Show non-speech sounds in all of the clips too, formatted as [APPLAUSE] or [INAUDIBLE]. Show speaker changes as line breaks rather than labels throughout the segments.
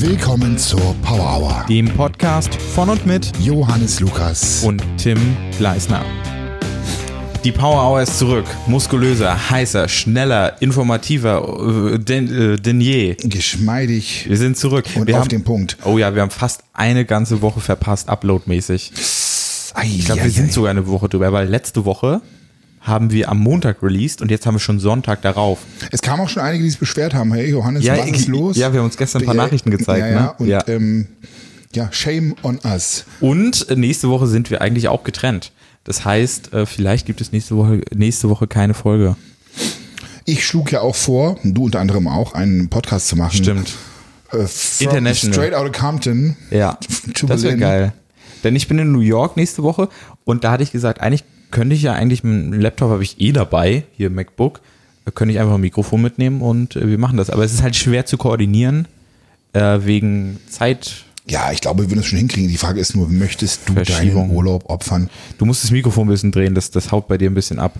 Willkommen zur Power Hour.
dem Podcast von und mit
Johannes Lukas.
und Tim Gleisner. Die Power Hour ist zurück. Muskulöser, heißer, schneller, informativer äh, denn, äh, denn je.
geschmeidig
Wir sind zurück.
und
wir
auf
haben,
den Punkt.
Oh ja, wir haben fast eine ganze Woche verpasst, uploadmäßig. Ich glaube, wir sind sogar eine Woche drüber, weil letzte Woche haben wir am Montag released und jetzt haben wir schon Sonntag darauf.
Es kamen auch schon einige, die es beschwert haben. Hey Johannes,
Ja,
was
ich-
ist los?
ja, wir haben uns gestern ein paar
Ja,
Nachrichten gezeigt,
Ja, ja.
ne?
Und
Ja.
Ähm, ja, shame on us.
Und äh, nächste Woche sind wir eigentlich auch getrennt. Das heißt, äh, vielleicht gibt es nächste Woche, nächste Woche keine Folge.
Ich schlug ja auch vor, du unter anderem auch, einen Podcast zu machen.
Stimmt.
Äh,
International.
Straight out of Compton.
Ja, das wäre geil. Denn ich bin in New York nächste Woche und da hatte ich gesagt, eigentlich könnte ich ja eigentlich, einen Laptop habe ich eh dabei, hier MacBook, da könnte ich einfach ein Mikrofon mitnehmen und äh, wir machen das. Aber es ist halt schwer zu koordinieren, äh, wegen Zeit.
Ja, ich glaube, wir würden es schon hinkriegen. Die Frage ist nur, möchtest du deinen Urlaub opfern?
Du musst das Mikrofon ein bisschen drehen, das, das haut bei dir ein bisschen ab.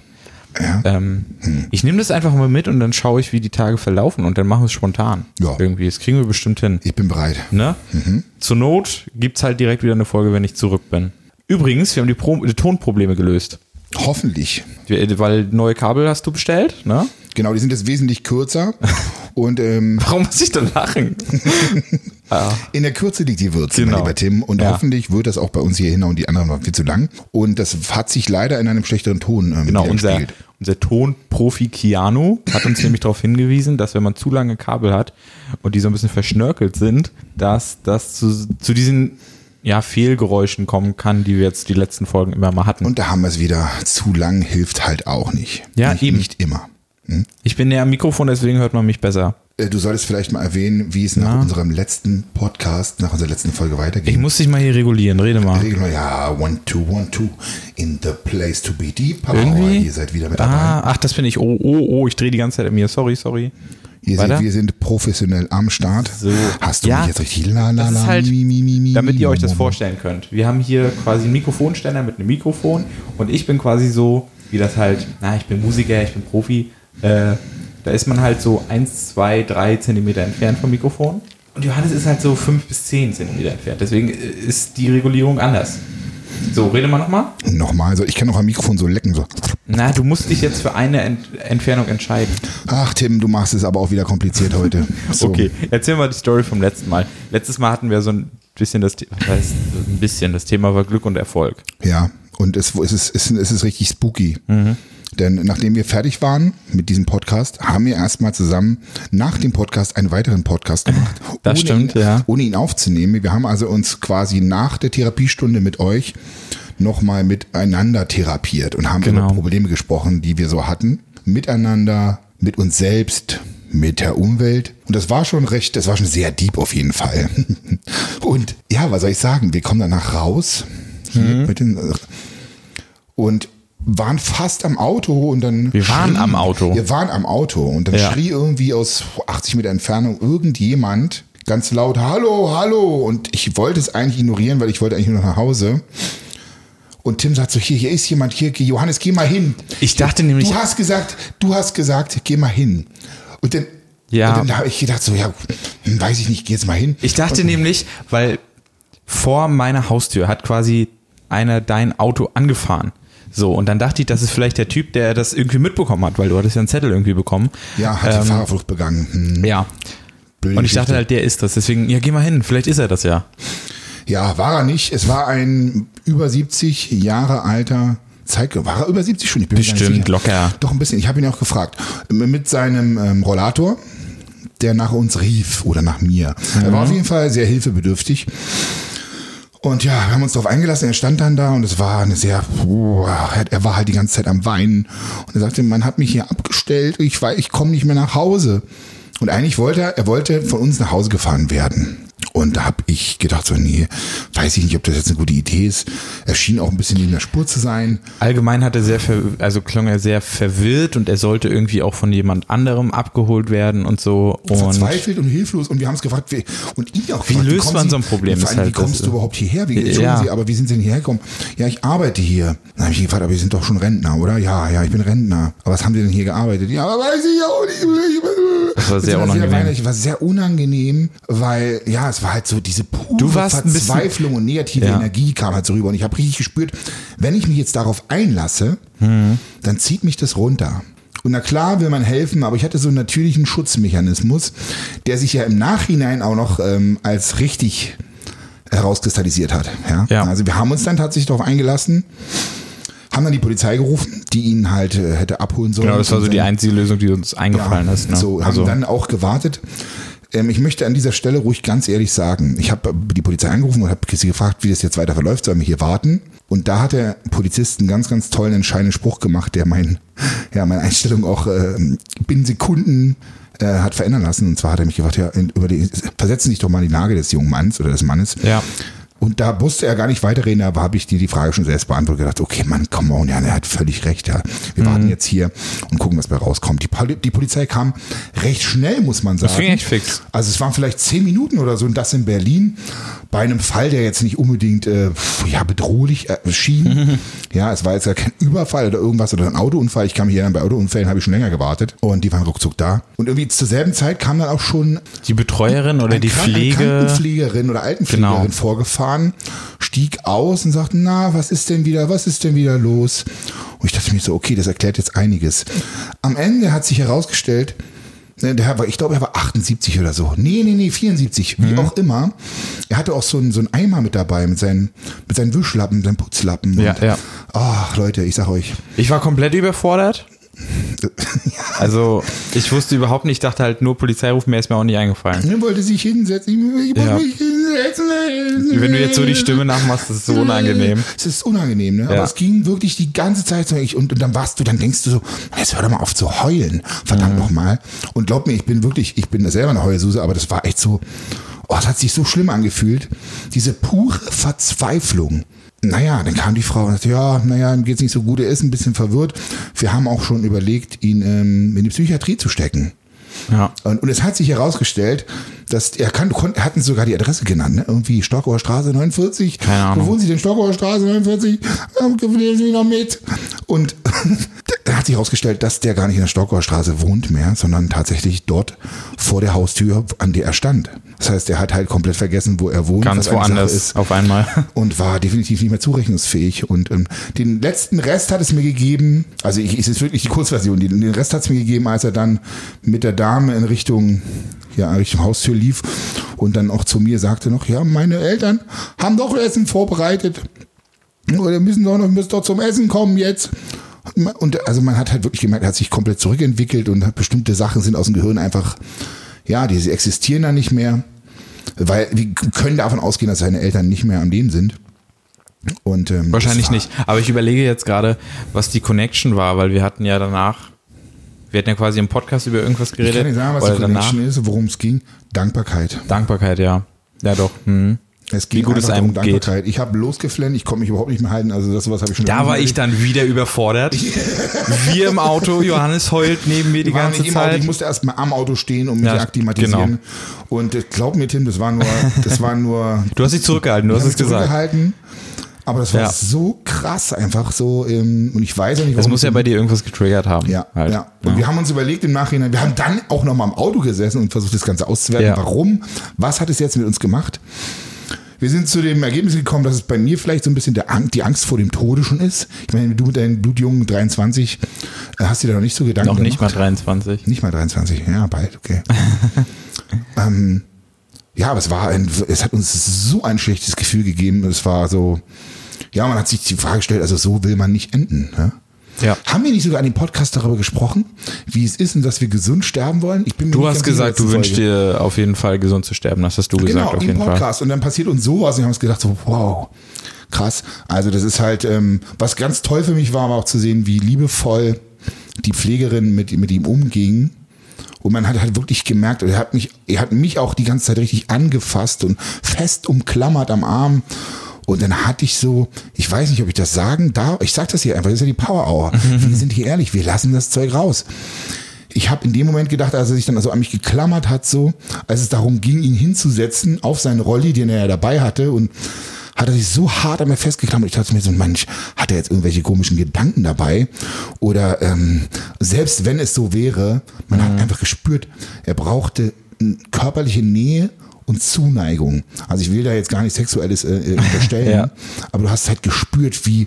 Ja.
Ähm, Ich nehme das einfach mal mit und dann schaue ich, wie die Tage verlaufen und dann machen wir es spontan.
Ja.
Irgendwie, das kriegen wir bestimmt hin.
Ich bin bereit.
Ne? Zur Not gibt's halt direkt wieder eine Folge, wenn ich zurück bin. Übrigens, wir haben die, Pro die Tonprobleme gelöst.
Hoffentlich.
Wir- Weil neue Kabel hast du bestellt, ne?
Genau, die sind jetzt wesentlich kürzer. [LAUGHS] Und ähm,
Warum muss ich denn lachen? [LAUGHS]
in der Kürze liegt die Würze,
Genau.
lieber Tim. Und
Ja.
hoffentlich wird das auch bei uns hier hin und die anderen waren viel zu lang. Und das hat sich leider in einem schlechteren Ton ähm,
Genau, unser, unser Tonprofi Keanu hat uns nämlich darauf hingewiesen, dass wenn man zu lange Kabel hat und die so ein bisschen verschnörkelt sind, dass das zu, zu diesen ja, Fehlgeräuschen kommen kann, die wir jetzt die letzten Folgen immer mal hatten.
Und da haben wir es wieder. Zu lang hilft halt auch nicht.
Ja,
nicht,
eben.
Nicht immer.
ich bin näher am Mikrofon, deswegen hört man mich besser.
Äh, Du solltest vielleicht mal erwähnen, wie es nach unserem letzten Podcast, nach unserer letzten Folge weitergeht.
Ich muss dich mal hier regulieren, rede mal.
Regeln wir, ja, one, two, one, two, in the place to be deep. Power
Irgendwie?
Ihr seid wieder mit dabei.
Ah, ach, das bin ich. Oh, oh, oh, ich drehe die ganze Zeit an mir. Sorry, sorry.
Ihr seht, wir sind professionell am Start.
So.
Hast du
Ja,
mich jetzt richtig la la la
halt,
mi, mi, mi, mi,
damit
mi,
ihr euch das vorstellen könnt. Wir haben hier quasi einen Mikrofonständer mit einem Mikrofon und ich bin quasi so, wie das halt, na, ich bin Musiker, ich bin Profi. Äh, da ist man halt so 1, 2, 3 Zentimeter entfernt vom Mikrofon. Und Johannes ist halt so 5 bis 10 Zentimeter entfernt. Deswegen äh, ist die Regulierung anders. So, rede mal nochmal.
Nochmal, so, ich kann auch am Mikrofon so lecken. So.
Na, du musst dich jetzt für eine Ent Entfernung entscheiden.
Ach, Tim, du machst es aber auch wieder kompliziert heute. [LAUGHS] So.
Okay, erzähl mal die Story vom letzten Mal. Letztes Mal hatten wir so ein bisschen das, was heißt ein bisschen, das Thema war Glück und Erfolg.
Ja, und es, es, ist- es ist richtig spooky.
Mhm.
Denn nachdem wir fertig waren mit diesem Podcast, haben wir erstmal zusammen nach dem Podcast einen weiteren Podcast gemacht. [LAUGHS]
Das
ohne
stimmt,
ihn,
ja.
Ohne ihn aufzunehmen. Wir haben also uns quasi nach der Therapiestunde mit euch nochmal miteinander therapiert und haben
Genau.
über Probleme gesprochen, die wir so hatten. Miteinander, mit uns selbst, mit der Umwelt. Und das war schon recht, das war schon sehr deep auf jeden Fall. [LAUGHS] Und ja, was soll ich sagen? Wir kommen danach raus
Mhm.
mit den und waren fast am Auto und dann
Wir waren am Auto.
Wir waren am Auto und dann
Ja.
schrie irgendwie aus 80 Meter Entfernung irgendjemand ganz laut Hallo, hallo und ich wollte es eigentlich ignorieren, weil ich wollte eigentlich nur nach Hause. Und Tim sagt so, hier, hier ist jemand, hier, Johannes, geh mal hin.
Ich dachte nämlich,
Du hast gesagt, du hast gesagt, geh mal hin. Und dann,
Ja.
und dann habe ich gedacht so, ja, hm, weiß ich nicht, geh jetzt mal hin.
ich dachte nämlich, weil vor meiner Haustür hat quasi einer dein Auto angefahren. So, und dann dachte ich, das ist vielleicht der Typ, der das irgendwie mitbekommen hat, weil du hattest ja einen Zettel irgendwie bekommen.
Ja, hat die Fahrerflucht begangen. Hm,
Ja.
blöde
Und ich dachte halt, der ist das. Deswegen, ja, geh mal hin, vielleicht ist er das ja.
Ja, war er nicht. Es war ein über 70 Jahre alter Zeitge. War er über 70 schon? Ich bin
Bestimmt, locker.
Doch ein bisschen. Ich habe ihn auch gefragt. Mit seinem ähm, Rollator, der nach uns rief oder nach mir. Er
Mhm.
war auf jeden Fall sehr hilfebedürftig. Und ja, wir haben uns darauf eingelassen. Er stand dann da und es war eine sehr, er war halt die ganze Zeit am Weinen. Und er sagte, man hat mich hier abgestellt. Ich ich komme nicht mehr nach Hause. Und eigentlich wollte er, er wollte von uns nach Hause gefahren werden. Und da habe ich gedacht, so, nee, weiß ich nicht, ob das jetzt eine gute Idee ist. Er schien auch ein bisschen neben der Spur zu sein.
Allgemein hat er sehr, also klang er sehr verwirrt und er sollte irgendwie auch von jemand anderem abgeholt werden und so. Und
verzweifelt und hilflos und wir haben es gefragt, wie, und ihn auch
Wie
gefragt,
löst
kommen
man
Sie-
so ein Problem,
Vor allem,
ist
wie
halt
kommst du überhaupt hierher? Wie, Entschuldigen
Ja.
Sie, aber wie sind Sie denn hierher gekommen? Ja, ich arbeite hier. Dann habe ich gefragt, aber Sie sind doch schon Rentner, oder? Ja, ja, ich bin Rentner. Aber was haben Sie denn hier gearbeitet? Ja, aber weiß ich auch nicht.
Das war sehr
Sehr
unangenehm.
weinerlich, war sehr unangenehm, weil ja, es war halt so diese pure Verzweiflung und negative
Ja.
Energie kam halt so rüber. Und ich habe richtig gespürt, wenn ich mich jetzt darauf einlasse,
Mhm.
dann zieht mich das runter. Und na klar will man helfen, aber ich hatte so einen natürlichen Schutzmechanismus, der sich ja im Nachhinein auch noch ähm, als richtig herauskristallisiert hat. Ja?
Ja.
Also wir haben uns dann tatsächlich darauf eingelassen, haben dann die Polizei gerufen, die ihn halt äh, hätte abholen sollen.
Genau, das war so die einzige Lösung, die uns eingefallen
ja,
ist. Ne?
So, haben
also,
dann auch gewartet. Ähm, ich möchte an dieser Stelle ruhig ganz ehrlich sagen, ich habe die Polizei angerufen und habe sie gefragt, wie das jetzt weiter verläuft, sollen wir hier warten? Und da hat der Polizist einen ganz, ganz tollen, entscheidenden Spruch gemacht, der mein, [LAUGHS] ja, meine Einstellung auch äh, binnen Sekunden äh, hat verändern lassen. Und zwar hat er mich gefragt, ja, über die, versetzen Sie sich doch mal in die Lage des jungen Manns oder des Mannes.
Ja.
Und da musste er gar nicht weiterreden, aber habe ich dir die Frage schon selbst beantwortet gedacht, okay, Mann, come on, ja, er hat völlig recht, ja. Wir
Mhm.
warten jetzt hier und gucken, was bei rauskommt. Die, Poli die Polizei kam recht schnell, muss man sagen.
Das ging echt fix.
Also es waren vielleicht zehn Minuten oder so und das in Berlin bei einem Fall, der jetzt nicht unbedingt äh, ja, bedrohlich äh, schien. ja, es war jetzt ja kein Überfall oder irgendwas oder ein Autounfall. Ich kam hier dann bei Autounfällen, habe ich schon länger gewartet und die waren ruckzuck da. Und irgendwie zur selben Zeit kam dann auch schon
die Betreuerin oder die
Kranken-
Pflege.
Krankenpflegerin oder Altenpflegerin
Genau.
vorgefahren, stieg aus und sagte, na, was ist denn wieder, was ist denn wieder los? Und ich dachte mir so, okay, das erklärt jetzt einiges. Am Ende hat sich herausgestellt, ne, der war, ich glaube, er war 78 oder so. Nee, nee, nee, 74, wie
Mhm.
auch immer. Er hatte auch so einen, so einen Eimer mit dabei, mit seinen, mit seinen Wischlappen, seinen Putzlappen.
Ja,
und,
ja.
Ach, Leute, ich sag euch.
Ich war komplett überfordert. [LAUGHS] Also, ich wusste überhaupt nicht, ich dachte halt nur Polizeiruf, mehr ist mir auch nicht eingefallen.
Er wollte sich hinsetzen. Ich wollte
Ja.
mich hinsetzen.
Wenn du jetzt so die Stimme nachmachst, das ist so unangenehm.
Es ist unangenehm, ne? Aber
Ja.
es ging wirklich die ganze Zeit so. Ich, und, und dann warst du, dann denkst du so, jetzt hör doch mal auf zu heulen. Verdammt
Mhm.
noch mal. Und glaub mir, ich bin wirklich, ich bin selber eine Heulsuse, aber das war echt so, oh, es hat sich so schlimm angefühlt. Diese pure Verzweiflung. Naja, dann kam die Frau und sagte, ja, naja, ihm geht's nicht so gut, er ist ein bisschen verwirrt. Wir haben auch schon überlegt, ihn ähm, in die Psychiatrie zu stecken.
Ja.
Und, und es hat sich herausgestellt, dass er kann, kon, er hat uns sogar die Adresse genannt, ne? Irgendwie Stockauer Straße 49.
Keine Ahnung.
Wo wohnen Sie denn? Stockauer Straße 49? Ähm, Sie noch mit. Und [LAUGHS] hat sich herausgestellt, dass der gar nicht in der Stockauer Straße wohnt mehr, sondern tatsächlich dort vor der Haustür, an der er stand. Das heißt, er hat halt komplett vergessen, wo er wohnt.
Ganz woanders
ist
auf einmal. [LAUGHS]
und war definitiv nicht mehr zurechnungsfähig. Und ähm, den letzten Rest hat es mir gegeben, also ich, es ist wirklich die Kurzversion, den, den Rest hat es mir gegeben, als er dann mit der Dame in Richtung, ja, in Richtung Haustür lief und dann auch zu mir sagte noch, ja, meine Eltern haben doch Essen vorbereitet. Oder müssen doch noch, müssen doch zum Essen kommen jetzt. Und also man hat halt wirklich gemerkt, er hat sich komplett zurückentwickelt und bestimmte Sachen sind aus dem Gehirn einfach, ja, die existieren dann nicht mehr. Weil wir können davon ausgehen, dass seine Eltern nicht mehr am Leben sind. Und, ähm,
Wahrscheinlich nicht. Aber ich überlege jetzt gerade, was die Connection war, weil wir hatten ja danach, wir hatten ja quasi im Podcast über irgendwas
Ich
geredet.
kann nicht sagen, was die
danach.
Connection ist, worum es ging. Dankbarkeit.
Dankbarkeit, ja. Ja, doch. Mhm.
Es ging
Wie gut es einem
darum, Dankbarkeit. Ich habe losgeflennt, ich konnte mich überhaupt nicht mehr halten. Also das was habe ich schon.
Da war
nicht
ich dann wieder überfordert. [LAUGHS] Wir im Auto, Johannes heult neben mir die ganze
im Auto,
Zeit.
ich musste erst mal am Auto stehen und mich
Ja,
akklimatisieren.
genau.
Und äh, glaub mir, Tim, das war nur, das war nur. [LAUGHS]
Du hast dich zurückgehalten, du hast es gesagt.
Aber das war
Ja.
so krass einfach so. Ähm, und ich weiß auch nicht,
Das
warum
muss ja bei dir irgendwas getriggert haben.
Ja,
halt.
ja. Und wir haben uns überlegt im Nachhinein, wir haben dann auch noch mal im Auto gesessen und versucht, das Ganze auszuwerten.
Ja.
Warum? Was hat es jetzt mit uns gemacht? Wir sind zu dem Ergebnis gekommen, dass es bei mir vielleicht so ein bisschen der Ang die Angst vor dem Tode schon ist. Ich meine, du mit deinen blutjungen 23 äh, hast dir da noch nicht so Gedanken
Noch nicht mal
gemacht.
23.
Nicht mal 23, ja, bald, okay. [LAUGHS] ähm, ja, aber es war ein, es hat uns so ein schlechtes Gefühl gegeben. Es war so, ja, man hat sich die Frage gestellt, also so will man nicht enden. Ne?
Ja.
Haben wir nicht sogar an dem Podcast darüber gesprochen, wie es ist und dass wir gesund sterben wollen? Ich bin
Du hast gesagt, du wünschst dir auf jeden Fall gesund zu sterben. Das hast du gesagt,
Genau,
auf
im
jeden Fall.
Podcast. Und dann passiert uns sowas und wir haben uns gedacht, so, wow, krass. Also das ist halt, ähm, was ganz toll für mich war, war auch zu sehen, wie liebevoll die Pflegerin mit, mit ihm umging. Und man hat halt wirklich gemerkt, er hat mich, er hat mich auch die ganze Zeit richtig angefasst und fest umklammert am Arm. Und dann hatte ich so, ich weiß nicht, ob ich das sagen darf, ich sag das hier einfach, das ist ja die Power Hour. Wir sind hier ehrlich, wir lassen das Zeug raus. Ich habe in dem Moment gedacht, als er sich dann also an mich geklammert hat, so, als es darum ging, ihn hinzusetzen auf seinen Rolli, den er ja dabei hatte und hat er sich so hart an mir festgeklammert. Ich dachte mir so, Mensch, hat er jetzt irgendwelche komischen Gedanken dabei? Oder ähm, selbst wenn es so wäre, man hat einfach gespürt, er brauchte körperliche Nähe und Zuneigung. Also ich will da jetzt gar nicht Sexuelles äh, äh, unterstellen, [LAUGHS]
Ja.
aber du hast halt gespürt, wie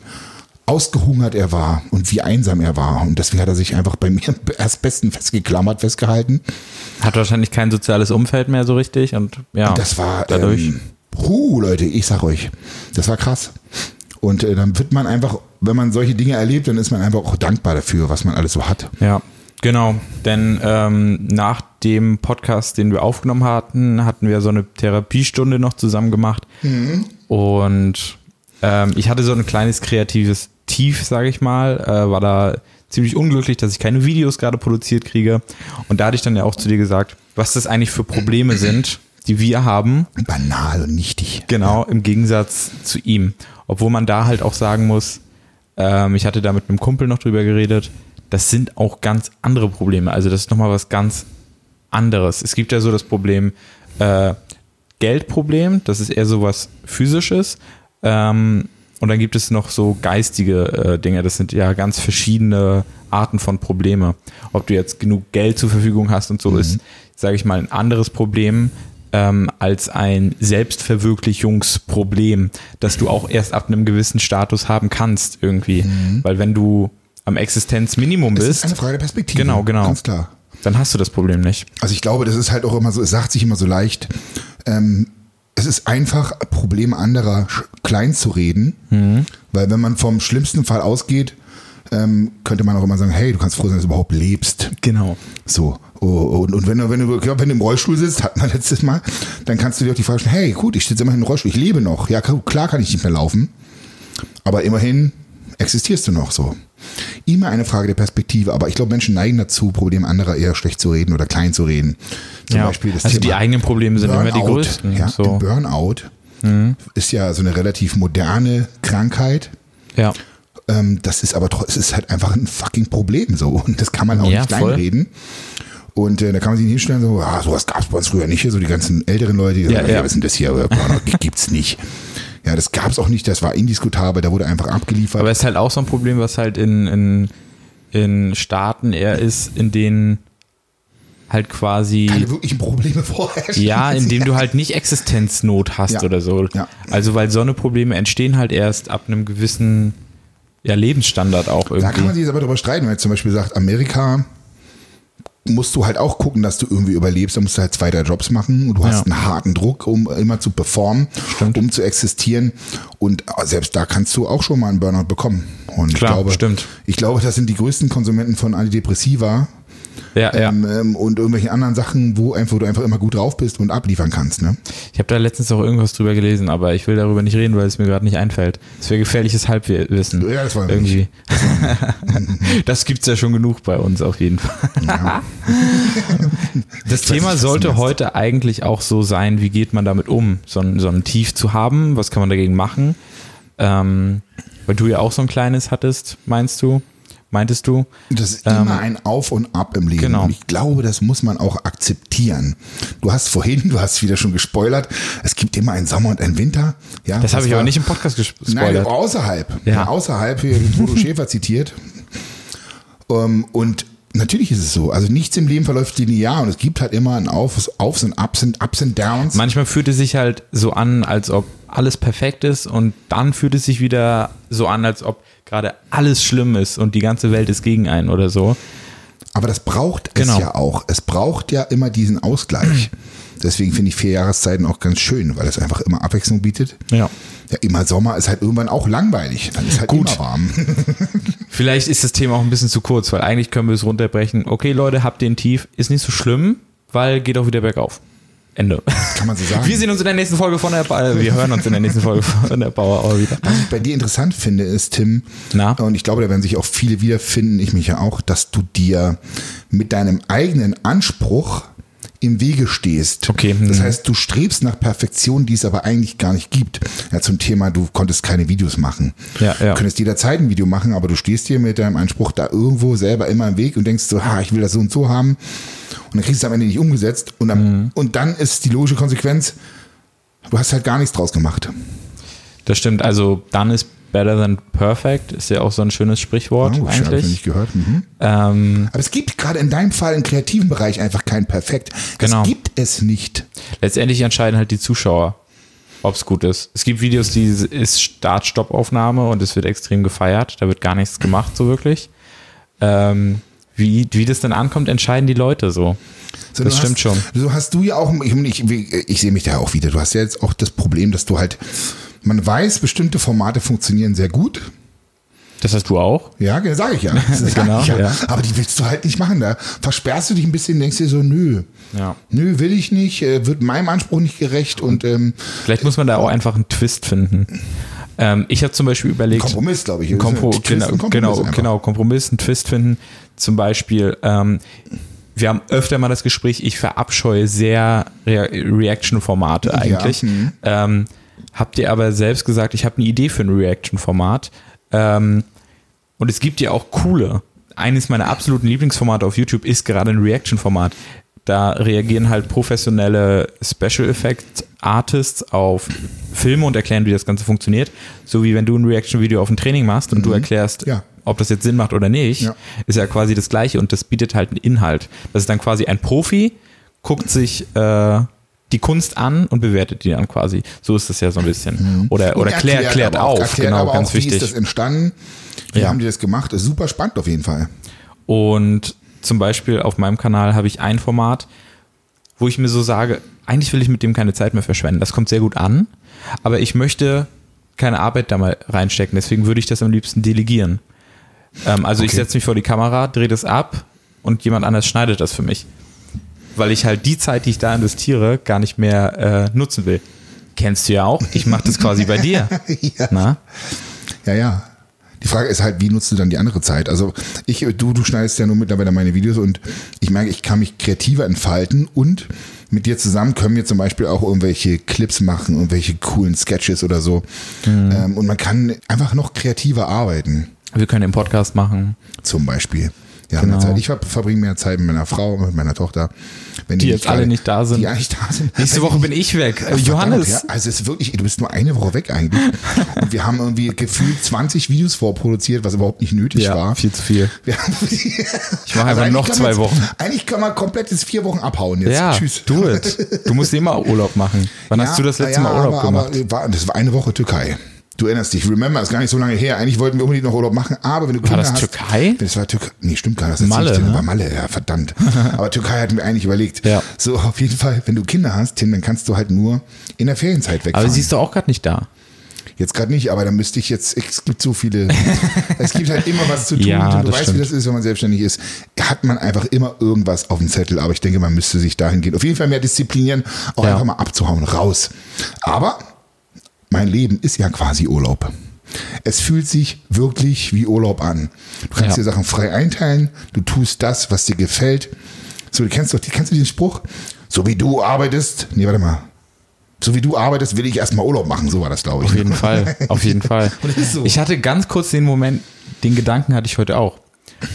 ausgehungert er war und wie einsam er war. Und deswegen hat er sich einfach bei mir [LAUGHS] erst besten festgeklammert, festgehalten.
Hat wahrscheinlich kein soziales Umfeld mehr so richtig und ja.
Das war
dadurch.
Ähm, puh, Leute, ich sag euch, das war krass. Und äh, dann wird man einfach, wenn man solche Dinge erlebt, dann ist man einfach auch dankbar dafür, was man alles so hat.
Ja, genau. Denn ähm, nach dem Podcast, den wir aufgenommen hatten, hatten wir so eine Therapiestunde noch zusammen gemacht. Und ähm, ich hatte so ein kleines kreatives Tief, sage ich mal. Äh, war da ziemlich unglücklich, dass ich keine Videos gerade produziert kriege. Und da hatte ich dann ja auch zu dir gesagt, was das eigentlich für Probleme sind, die wir haben.
Banal und nichtig.
Genau, im Gegensatz zu ihm. Obwohl man da halt auch sagen muss, ähm, ich hatte da mit einem Kumpel noch drüber geredet, das sind auch ganz andere Probleme. Also das ist nochmal was ganz anderes. Es gibt ja so das Problem äh, Geldproblem, das ist eher so was physisches. Ähm, und dann gibt es noch so geistige äh, Dinge, das sind ja ganz verschiedene Arten von Probleme. Ob du jetzt genug Geld zur Verfügung hast und so ist, sage ich mal, ein anderes Problem ähm, als ein Selbstverwirklichungsproblem, das du auch erst ab einem gewissen Status haben kannst irgendwie. Weil wenn du am Existenzminimum
Es ist
bist,
eine Frage der Perspektive.
Genau, genau.
Ganz klar.
dann hast du das Problem nicht.
Also ich glaube, das ist halt auch immer so, es sagt sich immer so leicht. Ähm, es ist einfach, Probleme anderer klein zu reden,
Mhm.
weil wenn man vom schlimmsten Fall ausgeht, ähm, könnte man auch immer sagen, hey, du kannst froh sein, dass du überhaupt lebst.
Genau.
So. Oh, und, und wenn du, wenn du, wenn du im Rollstuhl sitzt, hatten wir letztes Mal, dann kannst du dir auch die Frage stellen, hey, gut, ich sitze immerhin im Rollstuhl, ich lebe noch. Ja, klar kann ich nicht mehr laufen. Aber immerhin existierst du noch so. Immer eine Frage der Perspektive, aber ich glaube, Menschen neigen dazu, Probleme anderer eher schlecht zu reden oder klein zu reden. Zum
Ja.
Beispiel das
also
Thema
die eigenen Probleme sind immer die
Burnout.
größten.
Ja,
so. Mhm.
Burnout ist ja so eine relativ moderne Krankheit.
ja.
Ähm, das ist aber trotzdem, es ist halt einfach ein fucking Problem so. Und das kann man auch
Ja,
nicht
voll.
kleinreden. Und äh, da kann man sich nicht hinstellen, so, ah, sowas gab es bei uns früher nicht. So die ganzen älteren Leute, die
Ja,
sagen,
ja.
ja, was ist denn das hier? Burnout [LAUGHS] gibt's nicht. Ja, das gab's auch nicht, das war indiskutabel, da wurde einfach abgeliefert.
Aber es ist halt auch so ein Problem, was halt in, in, in Staaten eher ist, in denen halt quasi.
keine wirklichen Probleme [LAUGHS] vorherrschen.
Ja, indem du halt nicht Existenznot hast
Ja.
oder so.
Ja.
Also weil so eine Probleme entstehen halt erst ab einem gewissen ja, Lebensstandard auch
Da kann man
irgendwie.
sich jetzt aber drüber streiten, wenn man zum Beispiel sagt, Amerika musst du halt auch gucken, dass du irgendwie überlebst. Da musst du halt zwei, drei Jobs machen und du hast
Ja.
einen harten Druck, um immer zu performen, um zu existieren. Und selbst da kannst du auch schon mal einen Burnout bekommen. Und
Klar,
ich glaube,
stimmt.
ich glaube, das sind die größten Konsumenten von Antidepressiva
Ja, ja.
ähm, ähm, und irgendwelchen anderen Sachen, wo einfach du einfach immer gut drauf bist und abliefern kannst. Ne?
Ich habe da letztens auch irgendwas drüber gelesen, aber ich will darüber nicht reden, weil es mir gerade nicht einfällt. Das wäre gefährliches Halbwissen.
Ja, das wir
Irgendwie. [LAUGHS] das gibt's ja schon genug bei uns auf jeden Fall.
Ja.
Das Thema
nicht,
sollte heute eigentlich auch so sein, wie geht man damit um, so ein, so ein Tief zu haben, was kann man dagegen machen? Ähm, weil du ja auch so ein kleines hattest, meinst du? Meintest du?
Das ist
Ähm,
immer ein Auf und Ab im Leben.
genau.
Und ich glaube, das muss man auch akzeptieren. Du hast vorhin, du hast wieder schon gespoilert, es gibt immer einen Sommer und einen Winter. Ja,
Das habe ich aber nicht im Podcast gespoilert.
Nein, außerhalb.
Ja.
Außerhalb, hier Bodo Schäfer zitiert. Ähm, und natürlich ist es so. Also nichts im Leben verläuft linear und es gibt halt immer ein Aufs, Aufs und Ups und Ups und Downs.
Manchmal fühlt es sich halt so an, als ob alles perfekt ist und dann fühlt es sich wieder so an, als ob gerade alles schlimm ist und die ganze Welt ist gegen einen oder so.
Aber das braucht
Genau.
es ja auch. Es braucht ja immer diesen Ausgleich. [CLEARS THROAT] Deswegen finde ich vier Jahreszeiten auch ganz schön, weil es einfach immer Abwechslung bietet.
Ja.
Ja, immer Sommer ist halt irgendwann auch langweilig. Dann ist halt
Gut.
immer warm. [LAUGHS] [LAUGHS]
Vielleicht ist das Thema auch ein bisschen zu kurz, weil eigentlich können wir es runterbrechen. Okay, Leute, habt den Tief, ist nicht so schlimm, weil geht auch wieder bergauf. Ende.
Kann man so sagen.
Wir sehen uns in der nächsten Folge von der ba äh, wir hören uns in der nächsten Folge [LAUGHS] von der Bauer Hour wieder.
Was ich bei dir interessant finde, ist, Tim,
Na?
und ich glaube, da werden sich auch viele wiederfinden, ich mich ja auch, dass du dir mit deinem eigenen Anspruch im Wege stehst.
Okay,
Das
mhm.
heißt, du strebst nach Perfektion, die es aber eigentlich gar nicht gibt. Ja, zum Thema, du konntest keine Videos machen.
Ja, ja.
Du könntest jederzeit ein Video machen, aber du stehst dir mit deinem Anspruch da irgendwo selber immer im Weg und denkst so, ha, ich will das so und so haben. Und dann kriegst du es am Ende nicht umgesetzt. Und dann,
Mhm.
und dann ist die logische Konsequenz, du hast halt gar nichts draus gemacht.
Das stimmt. Also done is better than perfect ist ja auch so ein schönes Sprichwort
Oh, ich habe
eigentlich.
nicht gehört. Mhm.
Ähm,
Aber es gibt gerade in deinem Fall im kreativen Bereich einfach kein Perfekt.
Genau.
Es gibt es nicht.
letztendlich entscheiden halt die Zuschauer, ob es gut ist. Es gibt Videos, die ist Start-Stopp-Aufnahme und es wird extrem gefeiert. Da wird gar nichts gemacht so wirklich. Ähm, wie, wie das dann ankommt, entscheiden die Leute so.
So,
Das stimmt
hast,
schon.
So hast du ja auch, ich, ich, ich sehe mich da auch wieder. Du hast ja jetzt auch das Problem, dass du halt, man weiß, bestimmte Formate funktionieren sehr gut.
Das hast du auch?
Ja, sage ich ja. [LAUGHS] Das sag
Genau,
ich ja.
ja.
Aber die willst du halt nicht machen. Da versperrst du dich ein bisschen, denkst dir so, nö.
Ja.
Nö, will ich nicht, äh, wird meinem Anspruch nicht gerecht und ähm,
Vielleicht muss man da auch einfach einen Twist finden. Ähm, ich habe zum Beispiel überlegt,
Kompromiss, glaube ich.
Kompro
Twist
genau,
und Kompromiss
genau,
einfach.
genau, Kompromiss, einen Twist finden. Zum Beispiel, ähm, wir haben öfter mal das Gespräch, ich verabscheue sehr Re Reaction-Formate eigentlich.
mhm.
Ähm, habt ihr aber selbst gesagt, ich habe eine Idee für ein Reaction-Format. Ähm, und es gibt ja auch coole. Eines meiner absoluten Lieblingsformate auf YouTube ist gerade ein Reaction-Format. Da reagieren halt professionelle Special Effects Artists auf Filme und erklären, wie das Ganze funktioniert. So wie wenn du ein Reaction-Video auf ein Training machst und du erklärst,
Ja.
ob das jetzt Sinn macht oder nicht,
Ja.
ist ja quasi das Gleiche und das bietet halt einen Inhalt. Das ist dann quasi ein Profi, guckt sich äh, die Kunst an und bewertet die dann quasi. So ist das ja so ein bisschen. Oder,
Und
oder klärt, klärt
aber auch-
auf,
erklärt
genau, ganz
auch, Wie
wichtig.
ist das entstanden? Wie
Ja.
haben die das gemacht? Ist super spannend auf jeden Fall.
Und zum Beispiel auf meinem Kanal habe ich ein Format, wo ich mir so sage, eigentlich will ich mit dem keine Zeit mehr verschwenden. Das kommt sehr gut an, aber ich möchte keine Arbeit da mal reinstecken. Deswegen würde ich das am liebsten delegieren. Ähm, also ich
Okay.
setze mich vor die Kamera, drehe das ab und jemand anders schneidet das für mich. Weil ich halt die Zeit, die ich da investiere, gar nicht mehr äh, nutzen will. Kennst du ja auch. Ich mache das quasi bei dir. [LAUGHS]
ja.
Na?
ja, ja. Die Frage ist halt, wie nutzt du dann die andere Zeit? Also ich, du, du schneidest ja nur mittlerweile meine Videos und ich merke, ich kann mich kreativer entfalten und mit dir zusammen können wir zum Beispiel auch irgendwelche Clips machen, irgendwelche coolen Sketches oder so.
Mhm.
Ähm, und man kann einfach noch kreativer arbeiten,
Wir können den Podcast machen.
zum Beispiel. Ja,
Genau.
mehr Zeit. Ich ver- verbringe mehr Zeit mit meiner Frau, mit meiner Tochter. Wenn
Die
nicht
jetzt alle
gerade-
nicht da sind.
Die eigentlich da sind.
Nächste Woche bin ich weg.
Ach,
Johannes.
verdammt, ja. Also es ist wirklich, du bist nur eine Woche weg eigentlich. Und wir haben irgendwie gefühlt 20 Videos vorproduziert, was überhaupt nicht nötig
Ja,
war.
viel zu viel.
Wir haben,
Ich mache einfach noch zwei Wochen.
Eigentlich kann man komplett jetzt vier Wochen abhauen jetzt.
Ja,
Tschüss.
do it. Du musst immer Urlaub machen. Wann [LAUGHS] hast du das letzte
ja,
Mal Urlaub
aber,
gemacht?
Aber das war eine Woche Türkei. Du erinnerst dich, remember, ist gar nicht so lange her. Eigentlich wollten wir unbedingt noch Urlaub machen, aber wenn du Kinder
das
hast.
Türkei?
Das war Türkei. Nee, stimmt gar nicht. Das
Malle, ne?
war Malle, ja, verdammt. [LAUGHS] aber Türkei hatten wir eigentlich überlegt.
Ja.
So, auf jeden Fall, wenn du Kinder hast, Tim, dann kannst du halt nur in der Ferienzeit wegfahren.
aber siehst du auch gerade nicht da.
Jetzt gerade nicht, aber da müsste ich jetzt, es gibt so viele, [LAUGHS] es gibt halt immer was zu tun
Ja,
und du weißt,
stimmt.
wie das ist, wenn man selbstständig ist. Hat man einfach immer irgendwas auf dem Zettel, aber ich denke, man müsste sich dahin gehen. Auf jeden Fall mehr disziplinieren, auch
Ja.
einfach mal abzuhauen, raus. Aber mein Leben ist ja quasi Urlaub. Es fühlt sich wirklich wie Urlaub an. Du kannst
Ja.
dir Sachen frei einteilen, du tust das, was dir gefällt. So, du kennst doch, kennst du diesen Spruch? So wie du arbeitest, nee, warte mal. So wie du arbeitest, will ich erstmal Urlaub machen. So war das, glaube ich.
Auf jeden Fall. Auf jeden [LAUGHS] Fall.
So.
Ich hatte ganz kurz den Moment, den Gedanken hatte ich heute auch.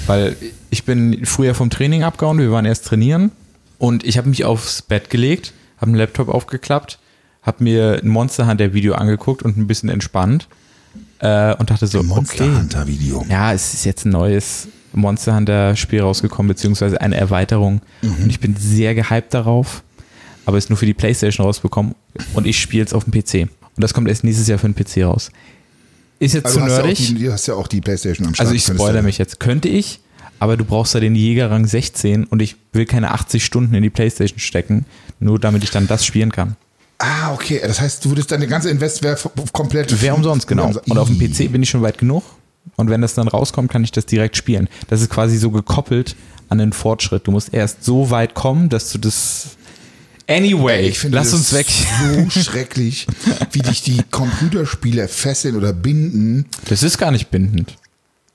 Weil ich bin früher vom Training abgehauen, wir waren erst trainieren und ich habe mich aufs Bett gelegt, habe einen Laptop aufgeklappt, habe mir ein Monster Hunter Video angeguckt und ein bisschen entspannt äh, und dachte so,
Monster
okay,
Hunter Video.
ja, es ist jetzt ein neues Monster Hunter Spiel rausgekommen, beziehungsweise eine Erweiterung. Und ich bin sehr gehypt darauf, aber es ist nur für die Playstation rausbekommen und ich spiele es auf dem PC. Und das kommt erst nächstes Jahr für den PC raus. Ist jetzt
Also
zu
ja,
nerdig.
die, du hast ja auch die Playstation am Start.
also ich spoilere mich jetzt. Könnte ich, aber du brauchst da den Jägerrang 16 und ich will keine 80 Stunden in die Playstation stecken, nur damit ich dann das spielen kann.
Ah, okay. Das heißt, du würdest deine ganze Invest wäre komplett.
Wäre umsonst, genau. Und auf dem. PC bin ich schon weit genug. Und wenn das dann rauskommt, kann ich das direkt spielen. Das ist quasi so gekoppelt an den Fortschritt. Du musst erst so weit kommen, dass du das. Anyway,
Ich finde
lass
das
uns weg.
so [LAUGHS] schrecklich, wie dich die Computerspiele fesseln oder binden.
Das ist gar nicht bindend.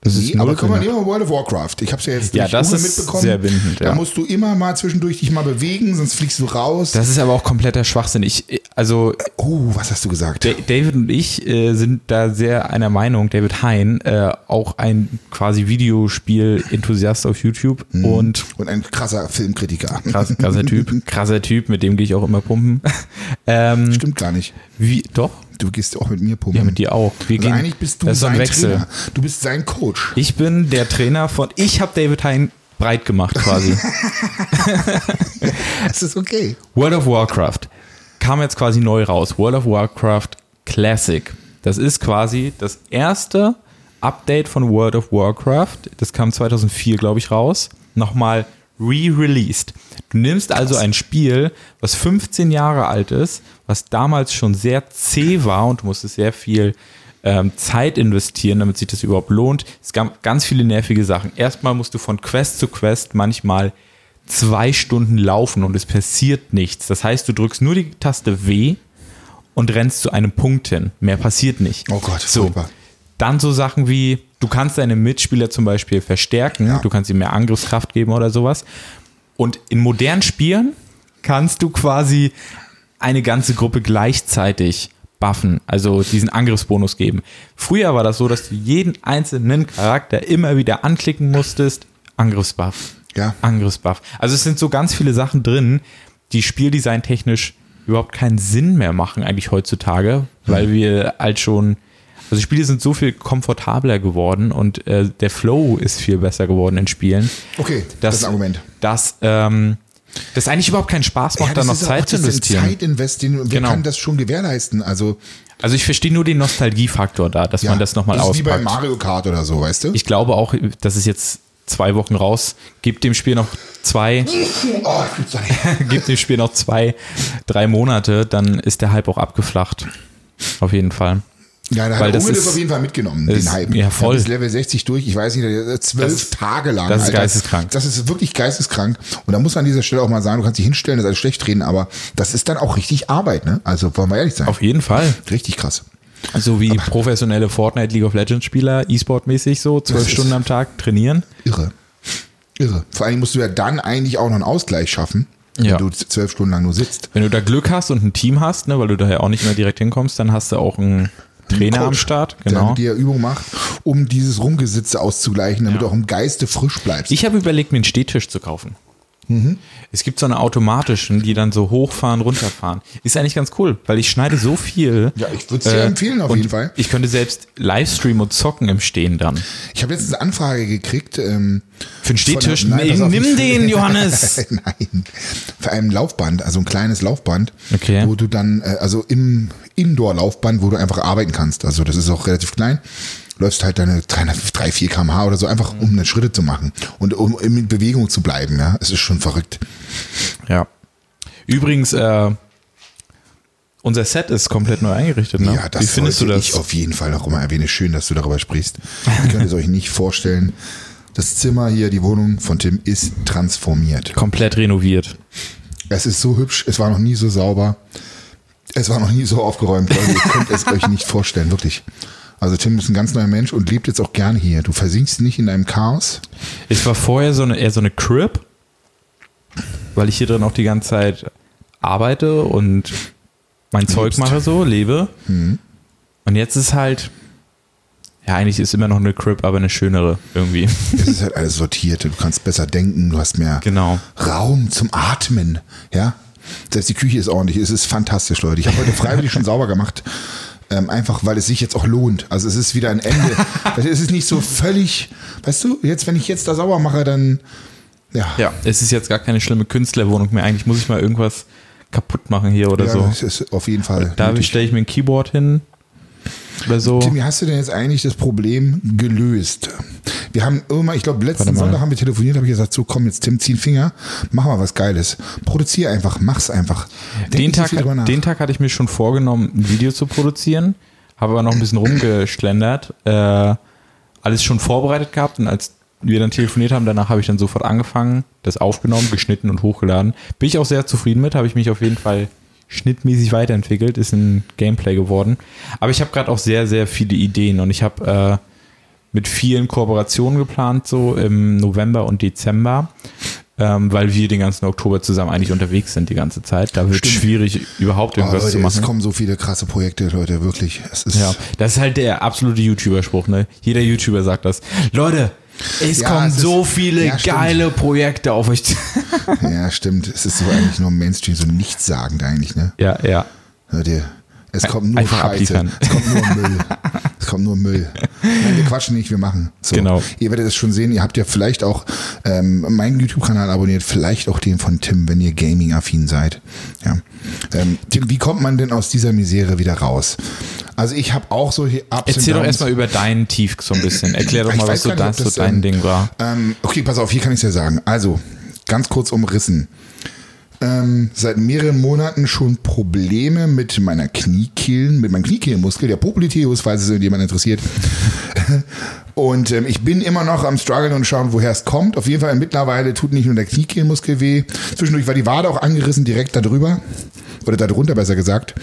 Das ist
Nee, aber
eine-
nehmen wir World of Warcraft. Ich habe es ja jetzt
Ja, das ist
mitbekommen.
sehr bindend,
Da
ja.
musst du immer mal zwischendurch dich mal bewegen, sonst fliegst du raus.
Das ist aber auch kompletter Schwachsinn. Ich, also
oh, was hast du gesagt?
Da- David und ich äh, sind da sehr einer Meinung. David Hein, äh, auch ein quasi Videospiel-Enthusiast auf YouTube
Mhm.
und
Und ein krasser Filmkritiker.
krass, krasser Typ, [LAUGHS] krasser Typ, mit dem gehe ich auch immer pumpen. [LAUGHS] ähm,
Stimmt gar nicht.
wie, doch,
du gehst auch mit mir pumpen.
Ja, mit dir auch. Wir
Also
gehen,
eigentlich bist du
das ist so ein
sein
Wechsel.
Trainer. Du bist sein Coach.
Ich bin der Trainer von, ich habe David Hein breit gemacht quasi. [LAUGHS]
Das ist okay.
World of Warcraft kam jetzt quasi neu raus. World of Warcraft Classic. Das ist quasi das erste Update von World of Warcraft. Das kam 2004, glaube ich, raus. Nochmal re-released. Du nimmst also ein Spiel, was 15 Jahre alt ist, was damals schon sehr zäh war und du musstest sehr viel ähm, Zeit investieren, damit sich das überhaupt lohnt. Es gab ganz viele nervige Sachen. Erstmal musst du von Quest zu Quest manchmal zwei Stunden laufen und es passiert nichts. Das heißt, du drückst nur die Taste W und rennst zu einem Punkt hin. Mehr passiert nicht.
Oh Gott,
so.
furchtbar.
Dann so Sachen wie, du kannst deine Mitspieler zum Beispiel verstärken,
Ja.
du kannst ihnen mehr Angriffskraft geben oder sowas. Und in modernen Spielen kannst du quasi eine ganze Gruppe gleichzeitig buffen, also diesen Angriffsbonus geben. Früher war das so, dass du jeden einzelnen Charakter immer wieder anklicken musstest, Angriffsbuff.
Ja.
Angriffsbuff. Also es sind so ganz viele Sachen drin, die spieldesigntechnisch überhaupt keinen Sinn mehr machen eigentlich heutzutage, weil
Hm.
wir halt schon, also Spiele sind so viel komfortabler geworden und äh, der Flow ist viel besser geworden in Spielen.
Okay, das, ist ein Argument.
Dass ähm, das eigentlich überhaupt keinen Spaß macht, da
das
noch
ist auch-
Zeit zu
ist ein
investieren.
Wer
Genau.
kann das schon gewährleisten? Also,
Also ich verstehe nur den Nostalgiefaktor da, dass
ja,
man das nochmal
das ist wie bei
auspackt.
Mario Kart oder so, weißt du?
Ich glaube auch, dass es jetzt zwei Wochen raus, gibt dem Spiel noch zwei,
oh, [LAUGHS]
gibt dem Spiel noch zwei, drei Monate, dann ist der Hype auch abgeflacht. Auf jeden Fall.
Ja, da hat Unge
ist-
das auf jeden Fall mitgenommen,
ist-
den Hype.
ja, voll.
bis Level 60 durch, ich weiß nicht, zwölf Tage lang.
das ist
Alter.
geisteskrank.
Das ist wirklich geisteskrank. Und da muss man an dieser Stelle auch mal sagen, du kannst dich hinstellen, das ist alles schlecht reden, aber das ist dann auch richtig Arbeit, ne? Also wollen wir ehrlich sein.
Auf jeden Fall.
richtig krass.
So wie professionelle Fortnite League of Legends Spieler, E-Sport-mäßig so, zwölf
ist-
Stunden am Tag trainieren.
Irre. Irre. Vor allem musst du ja dann eigentlich auch noch einen Ausgleich schaffen, wenn
Ja.
du zwölf Stunden lang nur sitzt.
Wenn du da Glück hast und ein Team hast, ne, weil du daher auch nicht mehr direkt hinkommst, dann hast du auch einen Trainer am
Coach,
Start.
Der
Genau.
mit dir Übung macht, um dieses Rumgesitze auszugleichen, damit
Ja.
du auch im Geiste frisch bleibst.
Ich habe überlegt, mir einen Stehtisch zu kaufen. Es gibt so eine automatischen, die dann so hochfahren, runterfahren. Ist eigentlich ganz cool, weil ich schneide so viel.
Ja, ich würd's dir empfehlen auf jeden Fall.
Ich könnte selbst Livestreamen und zocken im Stehen dann.
Ich habe letztens eine Anfrage gekriegt. Ähm,
Für einen Stehtisch?
von- nein,
Nimm den, [LAUGHS] Johannes!
Nein, für ein Laufband, also ein kleines Laufband,
Okay.
wo du dann, äh, also im Indoor-Laufband, wo du einfach arbeiten kannst. Also das ist auch relativ klein. Läufst halt deine 300, 3, 4 kmh oder so, einfach um eine Schritte zu machen und um in Bewegung zu bleiben. Ja, es ist schon verrückt.
Ja. Übrigens, äh, unser Set ist komplett neu eingerichtet. Ne?
Ja, das
Wie findest du das?
ich auf jeden Fall noch mal erwähnen. Schön, dass du darüber sprichst. Ihr könnt es [LAUGHS] euch nicht vorstellen. Das Zimmer hier, die Wohnung von Tim ist transformiert.
Komplett renoviert.
Es ist so hübsch, es war noch nie so sauber. Es war noch nie so aufgeräumt. Leute, ihr könnt es euch nicht vorstellen, wirklich. Also Tim ist ein ganz neuer Mensch und lebt jetzt auch gerne hier. Du versinkst nicht in deinem Chaos.
Ich war vorher so eine, eher so eine Crib, weil ich hier drin auch die ganze Zeit arbeite und mein Zeug
Lebst.
mache so, lebe. Und jetzt ist halt, ja, eigentlich ist immer noch eine Crib, aber eine schönere irgendwie.
Es ist halt alles sortiert. Du kannst besser denken, du hast mehr
Genau.
Raum zum Atmen. Ja. Selbst die Küche ist ordentlich. Es ist fantastisch, Leute. Ich habe heute freiwillig schon sauber gemacht. Ähm, einfach, weil es sich jetzt auch lohnt. Also es ist wieder ein Ende. [LAUGHS] es ist nicht so völlig, weißt du, jetzt, wenn ich jetzt da sauber mache, dann, ja.
Ja, es ist jetzt gar keine schlimme Künstlerwohnung mehr. Eigentlich muss ich mal irgendwas kaputt machen hier oder
ja,
so.
es ist auf jeden Fall.
Da stelle ich mir ein Keyboard hin so.
Tim, wie hast du denn jetzt eigentlich das Problem gelöst? Wir haben immer, ich glaube, letzten. Sonntag haben wir telefoniert, habe ich gesagt, so komm jetzt Tim, zieh einen Finger, mach mal was Geiles. Produzier einfach, mach's einfach.
Den Tag, den Tag hatte ich mir schon vorgenommen, ein Video zu produzieren, habe aber noch ein bisschen rumgeschlendert, äh, alles schon vorbereitet gehabt und als wir dann telefoniert haben, danach habe ich dann sofort angefangen, das aufgenommen, geschnitten und hochgeladen. Bin ich auch sehr zufrieden mit, habe ich mich auf jeden Fall schnittmäßig weiterentwickelt, ist ein Gameplay geworden. Aber ich habe gerade auch sehr, sehr viele Ideen und ich habe äh, mit vielen Kooperationen geplant, so im November und Dezember, ähm, weil wir den ganzen Oktober zusammen eigentlich unterwegs sind die ganze Zeit. Da wird es schwierig, überhaupt irgendwas
Leute,
zu
es
machen.
kommen so viele krasse Projekte, Leute, wirklich. Es ist,
Ja, das ist halt der absolute YouTuber-Spruch, ne? Jeder YouTuber sagt das. Leute, es
Ja,
kommen
es ist-
so viele
ja,
geile Projekte auf euch. zu-
ja, stimmt. Es ist so eigentlich nur Mainstream, so nichtssagend eigentlich, ne?
ja, ja.
Leute, Es kommt nur
Einfach
Scheiße.
abliefern.
Es kommt nur Müll. Es kommt nur Müll. Nein, wir quatschen nicht, wir machen. So.
Genau.
Ihr werdet es schon sehen. Ihr habt ja vielleicht auch ähm, meinen YouTube-Kanal abonniert, vielleicht auch den von Tim, wenn ihr Gaming-affin seid. Ja. Ähm, Tim, wie kommt man denn aus dieser Misere wieder raus? Also ich habe auch solche Ups
Erzähl doch erstmal über deinen Tief so ein bisschen. Erklär doch mal, was so,
nicht,
das,
ob
so dein
ähm,
Ding war.
Ähm, okay, pass auf, hier kann ich es ja sagen. Also, ganz kurz umrissen. Ähm, seit mehreren Monaten schon Probleme mit meiner Kniekehlen, mit meinem Kniekehlenmuskel, der Popliteus, falls es irgendjemand interessiert. [LAUGHS] Und ähm, ich bin immer noch am struggeln und schauen, woher es kommt. Auf jeden Fall mittlerweile tut nicht nur der Kniekehlenmuskel weh. Zwischendurch war die Wade auch angerissen, direkt darüber. Oder darunter, besser gesagt.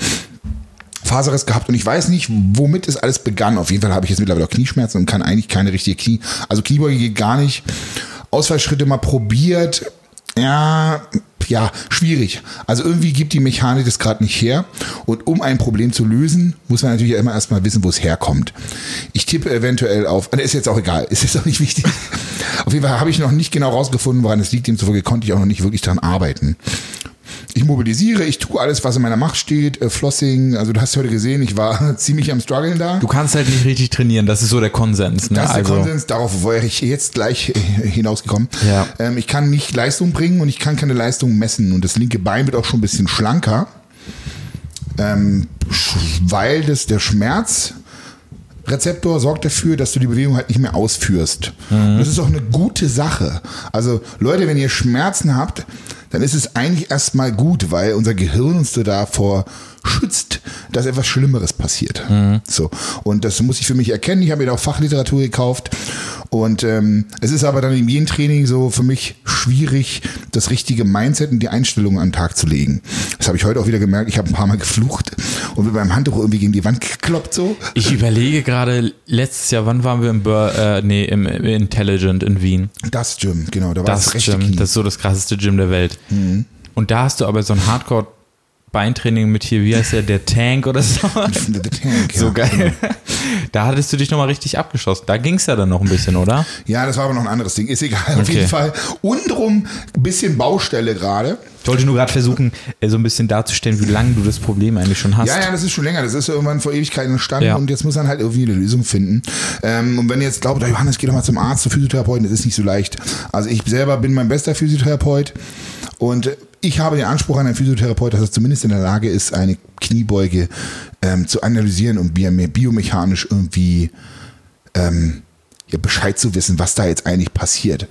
Faserriss gehabt und ich weiß nicht, womit es alles begann. Auf jeden Fall habe ich jetzt mittlerweile auch Knieschmerzen und kann eigentlich keine richtige Knie. Also Kniebeuge geht gar nicht. Ausfallschritte mal probiert. Ja, ja, schwierig. Also irgendwie gibt die Mechanik das gerade nicht her. Und um ein Problem zu lösen, muss man natürlich immer erstmal wissen, wo es herkommt. Ich tippe eventuell auf, ist jetzt auch egal, ist jetzt auch nicht wichtig. [LAUGHS] Auf jeden Fall habe ich noch nicht genau rausgefunden, woran es liegt. Demzufolge konnte ich auch noch nicht wirklich dran arbeiten. Ich mobilisiere, ich tue alles, was in meiner Macht steht. Äh, Flossing, also du hast heute gesehen, ich war [LAUGHS] ziemlich am struggeln da.
Du kannst halt nicht richtig trainieren, das ist so der Konsens. Ne?
Das ist
also,
der Konsens, darauf wäre ich jetzt gleich äh, hinausgekommen.
Ja.
Ähm, ich kann nicht Leistung bringen und ich kann keine Leistung messen. Und das linke Bein wird auch schon ein bisschen schlanker, ähm, weil das der Schmerz Rezeptor sorgt dafür, dass du die Bewegung halt nicht mehr ausführst. Und Das ist auch eine gute Sache. Also Leute, wenn ihr Schmerzen habt, dann ist es eigentlich erstmal gut, weil unser Gehirn uns so davor schützt, dass etwas Schlimmeres passiert. So. Und das muss ich für mich erkennen. Ich habe mir auch Fachliteratur gekauft. Und ähm, es ist aber dann in jedem Training so für mich schwierig, das richtige Mindset und die Einstellung an den Tag zu legen. Das habe ich heute auch wieder gemerkt. Ich habe ein paar Mal geflucht und mit meinem Handtuch irgendwie gegen die Wand gekloppt so.
Ich überlege gerade, letztes Jahr, wann waren wir im, Bur äh, nee, im, im Intelligent in Wien?
Das Gym, genau. Da war das,
Das, Gym,
Knie.
das ist so das krasseste Gym der Welt. Und da hast du aber so ein Hardcore Beintraining mit hier, wie heißt der, der Tank oder so. [LAUGHS]
The Tank, ja.
So geil. Da hattest du dich nochmal richtig abgeschossen. Da ging es ja dann noch ein bisschen, oder?
Ja, das war aber noch ein anderes Ding. Ist egal. Auf
Okay.
jeden Fall. Untenrum ein bisschen Baustelle gerade.
Ich wollte nur gerade versuchen, äh, so ein bisschen darzustellen, wie lange du das Problem eigentlich schon hast.
Ja, ja, das ist schon länger. Das ist irgendwann vor Ewigkeiten entstanden
Ja.
und jetzt muss man halt irgendwie eine Lösung finden. Ähm, und wenn ihr jetzt glaubt, oh, Johannes, geh doch mal zum Arzt, zum Physiotherapeuten, das ist nicht so leicht. Also ich selber bin mein bester Physiotherapeut und ich habe den Anspruch an einen Physiotherapeut, dass er zumindest in der Lage ist, eine Kniebeuge ähm, zu analysieren und bio- biomechanisch irgendwie ähm, ja, Bescheid zu wissen, was da jetzt eigentlich passiert.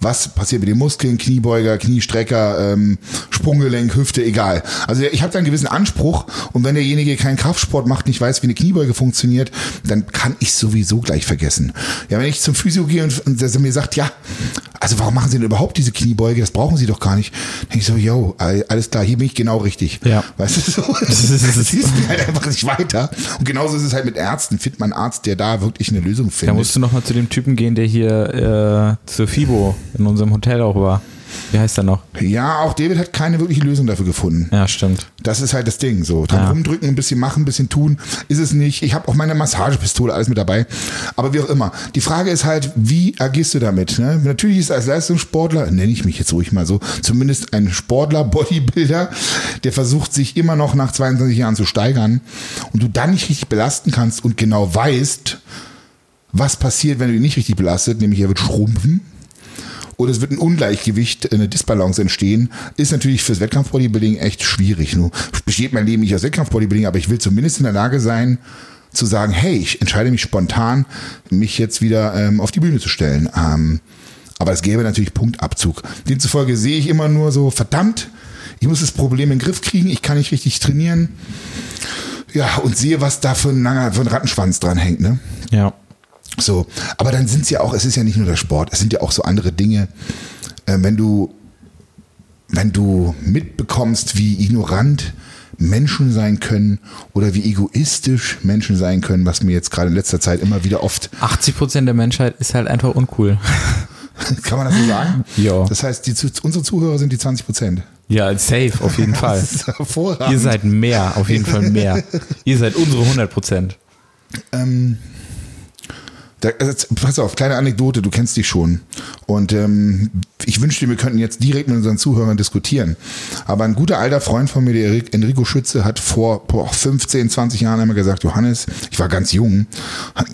Was passiert mit den Muskeln, Kniebeuger, Kniestrecker, ähm, Sprunggelenk, Hüfte, egal. Also ich habe da einen gewissen Anspruch und wenn derjenige keinen Kraftsport macht, nicht weiß, wie eine Kniebeuge funktioniert, dann kann ich sowieso gleich vergessen. Ja, wenn ich zum Physio gehe und, und der mir sagt, ja, also warum machen Sie denn überhaupt diese Kniebeuge? Das brauchen Sie doch gar nicht. Denke ich so, yo, alles klar, hier bin ich genau richtig.
Ja.
Weißt du, so, [LAUGHS] das mir [LAUGHS] halt einfach nicht weiter. Und genauso ist es halt mit Ärzten. Findet man einen Arzt, der da wirklich eine Lösung
Da
findet.
musst du nochmal zu dem Typen gehen, der hier äh, zur FIBO in unserem Hotel auch war. Wie heißt der noch?
Ja, auch David hat keine wirkliche Lösung dafür gefunden.
Ja, stimmt.
Das ist halt das Ding. So, dran
Ja.
rumdrücken, ein bisschen machen, ein bisschen tun, ist es nicht. Ich habe auch meine Massagepistole, alles mit dabei. Aber wie auch immer. Die Frage ist halt, wie agierst du damit? Ne? Natürlich ist als Leistungssportler, nenne ich mich jetzt ruhig mal so, zumindest ein Sportler, Bodybuilder, der versucht sich immer noch nach 22 Jahren zu steigern und du dann nicht richtig belasten kannst und genau weißt, was passiert, wenn du ihn nicht richtig belastet, nämlich er wird schrumpfen oder es wird ein Ungleichgewicht, eine Disbalance entstehen, ist natürlich fürs Wettkampfbodybuilding echt schwierig. Nur besteht mein Leben nicht aus Wettkampfbodybuilding, aber ich will zumindest in der Lage sein, zu sagen, hey, ich entscheide mich spontan, mich jetzt wieder ähm, auf die Bühne zu stellen. Ähm, aber es gäbe natürlich Punktabzug. Demzufolge sehe ich immer nur so, verdammt, ich muss das Problem in den Griff kriegen, ich kann nicht richtig trainieren. Ja, und sehe, was da für ein langer, für ein Rattenschwanz dran hängt, ne?
Ja.
So, aber dann sind es ja auch, es ist ja nicht nur der Sport, es sind ja auch so andere Dinge. Äh, wenn du, wenn du mitbekommst, wie ignorant Menschen sein können oder wie egoistisch Menschen sein können, was mir jetzt gerade in letzter Zeit immer wieder oft,
80% der Menschheit ist halt einfach uncool. [LAUGHS]
kann man das so sagen?
Ja.
Das heißt, die, unsere Zuhörer sind die 20 Prozent.
Ja, safe, auf jeden [LAUGHS] Fall.
Das ist hervorragend.
Ihr seid mehr, auf jeden Fall mehr. [LAUGHS] Ihr seid unsere 100%.
ähm, Da, also, pass auf, kleine Anekdote, du kennst dich schon. Und ähm, ich wünschte, wir könnten jetzt direkt mit unseren Zuhörern diskutieren. Aber ein guter alter Freund von mir, der Enrico Schütze, hat vor boah, 15, 20 Jahren einmal gesagt, Johannes, ich war ganz jung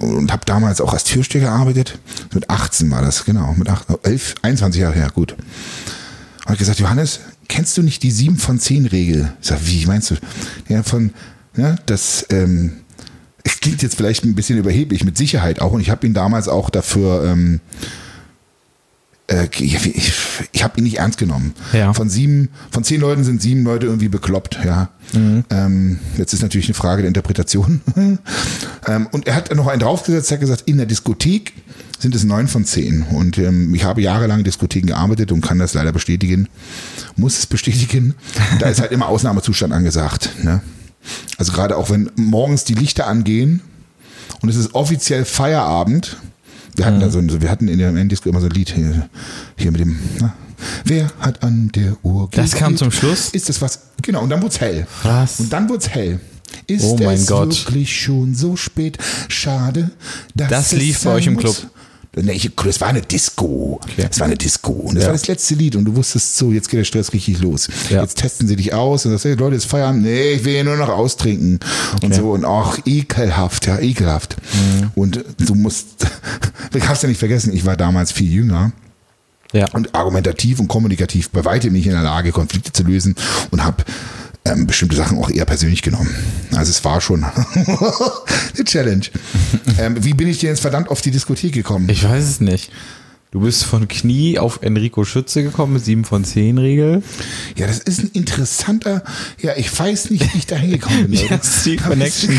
und habe damals auch als Türsteher gearbeitet. Mit 18 war das, genau. Mit 8, 11, 21 Jahre her, gut. Und hat gesagt, Johannes, kennst du nicht die 7 von 10 Regel? Ich sag, wie meinst du? Ja, von, ja, das, ähm, es klingt jetzt vielleicht ein bisschen überheblich, mit Sicherheit auch. Und ich habe ihn damals auch dafür, ähm, äh, ich, ich habe ihn nicht ernst genommen.
Ja.
Von sieben, von zehn Leuten sind sieben Leute irgendwie bekloppt, ja. Ähm, jetzt ist natürlich eine Frage der Interpretation. [LAUGHS] ähm, und er hat noch einen draufgesetzt, er hat gesagt, in der Diskothek sind es neun von zehn. Und ähm, ich habe jahrelang in Diskotheken gearbeitet und kann das leider bestätigen, muss es bestätigen. Und da ist halt immer Ausnahmezustand angesagt. Ne? Also gerade auch wenn morgens die Lichter angehen und es ist offiziell Feierabend. Wir hatten da so, ein- wir hatten in der Endisco immer so ein Lied hier, hier mit dem, na, wer hat an der Uhr
Das kam zum Schluss?
Ist das was? Genau, und dann wurde es hell.
Was?
Und dann wurde es hell. Ist
Oh mein
es
Gott.
wirklich schon so spät? Schade, dass
Das lief bei euch im
muss.
Club?
Das war eine Disco.
Okay.
Das war eine Disco. Und das
Ja.
war das letzte Lied. Und du wusstest so, jetzt geht der Stress richtig los.
Ja.
Jetzt testen sie dich aus und sagst, hey, Leute, jetzt feiern. Nee, ich will hier nur noch austrinken. Und
Okay.
so. Und auch ekelhaft, ja, ekelhaft.
Mhm.
Und du musst, [LAUGHS] du kannst ja nicht vergessen, ich war damals viel jünger
Ja.
und argumentativ und kommunikativ bei weitem nicht in der Lage, Konflikte zu lösen und habe ähm, bestimmte Sachen auch eher persönlich genommen. Also es war schon [LAUGHS] eine Challenge. ähm, wie bin ich denn jetzt verdammt auf die Diskothek gekommen?
Ich weiß es nicht. Du bist von Knie auf Enrico Schütze gekommen mit 7 von 10 Regel.
ja, das ist ein interessanter, ja, ich weiß nicht, wie ich da hingekommen bin. [LAUGHS]
Ja, die Connection. [LAUGHS]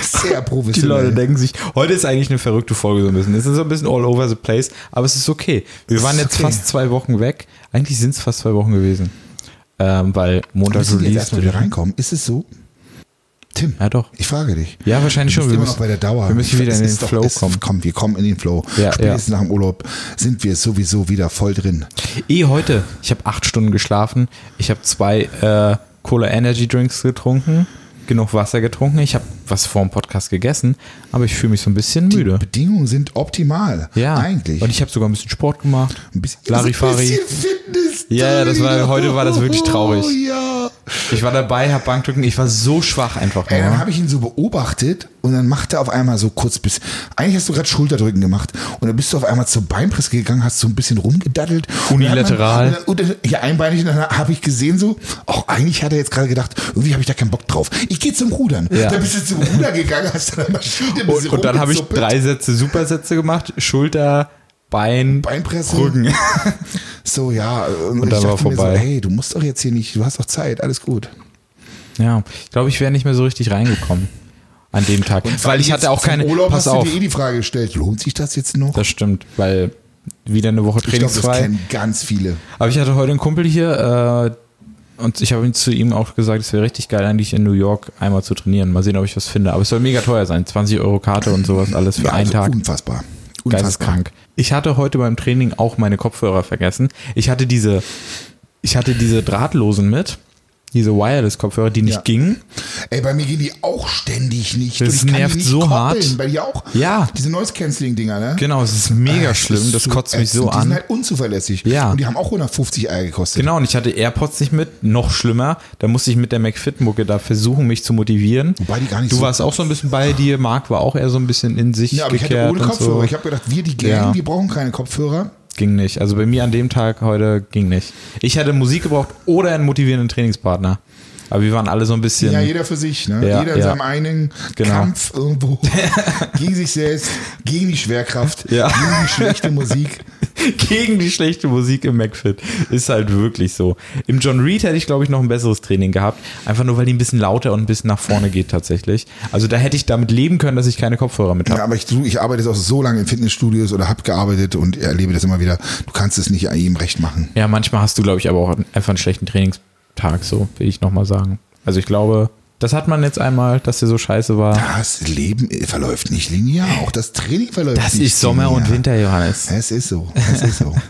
Sehr
Die
professionell.
Leute denken sich, heute ist eigentlich eine verrückte Folge so ein bisschen. Es ist so ein bisschen all over the place, aber es ist okay. Wir waren jetzt
okay.
fast zwei Wochen weg. Eigentlich sind es fast zwei Wochen gewesen. Ähm, weil Montag
wir jetzt
Release.
erstmal wieder reinkommen? Ist es so? Tim,
Ja, doch.
ich frage dich.
Ja, wahrscheinlich schon. Wir
immer
müssen-
noch bei der Dauer.
wir müssen wieder in den
doch-
Flow
es,
kommen.
Komm, wir kommen in den Flow.
Ja,
Spätestens nach dem Urlaub sind wir sowieso wieder voll drin.
Eh heute. Ich habe acht Stunden geschlafen. Ich habe zwei äh, Cola Energy Drinks getrunken. Genug Wasser getrunken. Ich habe was vor dem Podcast gegessen, aber ich fühle mich so ein bisschen müde.
Bedingungen sind optimal.
Ja,
Eigentlich.
Und ich habe sogar ein bisschen Sport gemacht.
ein bisschen,
Larifari.
Ein bisschen Fitness.
Ja, ja, das war- heute war das wirklich traurig.
Oh, ja.
Ich war dabei, habe Bankdrücken. Ich war so schwach einfach nur.
Ey, dann habe ich ihn so beobachtet und dann macht er auf einmal so kurz bis. Eigentlich hast du gerade Schulterdrücken gemacht und dann bist du auf einmal zur Beinpresse gegangen, hast so ein bisschen rumgedaddelt.
Unilateral.
Und dann, und dann, ja, einbeinig, und dann habe ich gesehen so, auch eigentlich hat er jetzt gerade gedacht, irgendwie habe ich da keinen Bock drauf. Ich gehe zum Rudern.
Ja.
Dann bist du zum Ruder gegangen, hast dann eine Maschine ein bisschen
und, und dann habe ich drei Sätze Supersätze gemacht. Schulter, Bein,
Beinpresse.
Rücken. [LAUGHS]
So, ja. Und,
Und
ich
dann war
dachte mir
vorbei.
so, hey, du musst doch jetzt hier nicht, du hast doch Zeit, alles gut.
Ja, ich glaube, ich wäre nicht mehr so richtig reingekommen an dem Tag. weil ich hatte auch keine.
Urlaub
pass
hast
auf,
du dir eh die Frage gestellt, lohnt sich das jetzt noch?
das stimmt, weil wieder eine Woche
ich glaube, das
trainingsfrei.
kennen ganz viele.
Aber ich hatte heute einen Kumpel hier äh, und ich habe ihm zu ihm auch gesagt, es wäre richtig geil, eigentlich in New York einmal zu trainieren. Mal sehen, ob ich was finde. Aber es soll mega teuer sein. 20 Euro Karte und sowas alles für
Ja,
einen
also
Tag.
Unfassbar. Unfassbar.
Geisteskrank. Ich hatte heute beim Training auch meine Kopfhörer vergessen. Ich hatte diese, ich hatte diese drahtlosen mit, diese Wireless-Kopfhörer, die nicht
Ja.
gingen.
Ey, bei mir gehen die auch ständig nicht.
Das nervt
nicht
so
koppeln.
hart.
Bei dir auch?
Ja.
Diese Noise-Canceling-Dinger, ne?
Genau, es ist mega
Ah,
schlimm. Das
so
kotzt mich so
ätzend. Die sind
an.
halt unzuverlässig.
Ja.
Und die haben auch 150 Eier gekostet.
Genau, und ich hatte AirPods nicht mit, noch schlimmer. Da musste ich mit der McFit-Mucke da versuchen, mich zu motivieren.
Wobei die gar nicht
du
so-
warst auch so ein bisschen bei dir, Marc war auch eher so ein bisschen in sich
Ja, aber ich hatte ohne Kopfhörer.
so.
Ich habe gedacht, wir die Gang,
Ja.
wir brauchen keine Kopfhörer.
Ging nicht. Also bei mir an dem Tag heute ging nicht. Ich hätte Musik gebraucht oder einen motivierenden Trainingspartner. Aber wir waren alle so ein bisschen.
Ja, jeder für sich, ne?
Ja,
jeder in
ja.
seinem eigenen
Genau.
Kampf irgendwo [LAUGHS] gegen sich selbst, gegen die Schwerkraft,
Ja.
gegen die schlechte Musik. [LAUGHS]
gegen die schlechte Musik im McFit. Ist halt wirklich so. Im John Reed hätte ich, glaube ich, noch ein besseres Training gehabt. Einfach nur, weil die ein bisschen lauter und ein bisschen nach vorne geht tatsächlich. Also da hätte ich damit leben können, dass ich keine Kopfhörer mit habe.
Ja, aber ich, ich arbeite jetzt auch so lange in Fitnessstudios oder habe gearbeitet und erlebe das immer wieder. Du kannst es nicht jedem recht machen.
Ja, manchmal hast du, glaube ich, aber auch einfach einen schlechten Trainingstag, so will ich nochmal sagen. Also ich glaube, das hat man jetzt einmal, dass der so scheiße war.
Das Leben verläuft nicht linear. Auch das Training verläuft
Das
nicht
ist Sommer
linear.
und Winter, Johannes.
Es ist so. Es ist so. [LAUGHS]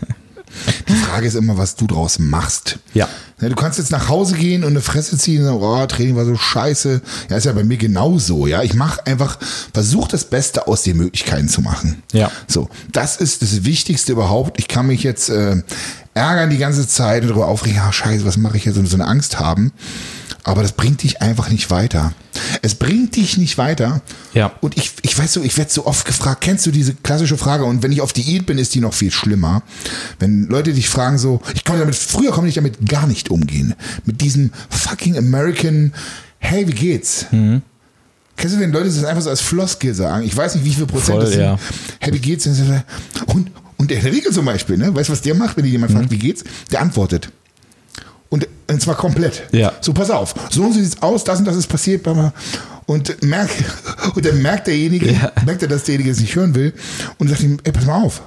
Die Frage ist immer, was du draus machst.
Ja.
Ja, du kannst jetzt nach Hause gehen und eine Fresse ziehen und sagen, oh, Training war so scheiße. Ja, ist ja bei mir genauso. Ja, ich mache einfach, versuche das Beste aus den Möglichkeiten zu machen.
Ja.
So, das ist das Wichtigste überhaupt. Ich kann mich jetzt äh, ärgern die ganze Zeit und darüber aufregen, ja, scheiße, was mache ich jetzt und so eine Angst haben. Aber das bringt dich einfach nicht weiter. Es bringt dich nicht weiter.
Ja.
Und ich, ich weiß so, ich werde so oft gefragt, kennst du diese klassische Frage? Und wenn ich auf Diät bin, ist die noch viel schlimmer. Wenn Leute dich fragen so, ich konnte damit, früher konnte ich damit gar nicht umgehen. Mit diesem fucking American, hey, wie geht's?
Mhm.
Kennst du, wenn Leute das einfach so als Floskel sagen? Ich weiß nicht, wie viel Prozent
Voll,
das sind.
ja.
Hey, wie geht's? Und, und der Riegel zum Beispiel, ne? Weißt du, was der macht, wenn jemand
Mhm.
fragt, wie geht's? Der antwortet. Und, und zwar komplett.
Ja.
So, pass auf. So und so sieht's aus, das und das ist passiert. bla. Und, merk, [LAUGHS] und dann merkt derjenige,
Ja.
merkt er, dass derjenige es nicht hören will und sagt ihm, ey, pass mal auf.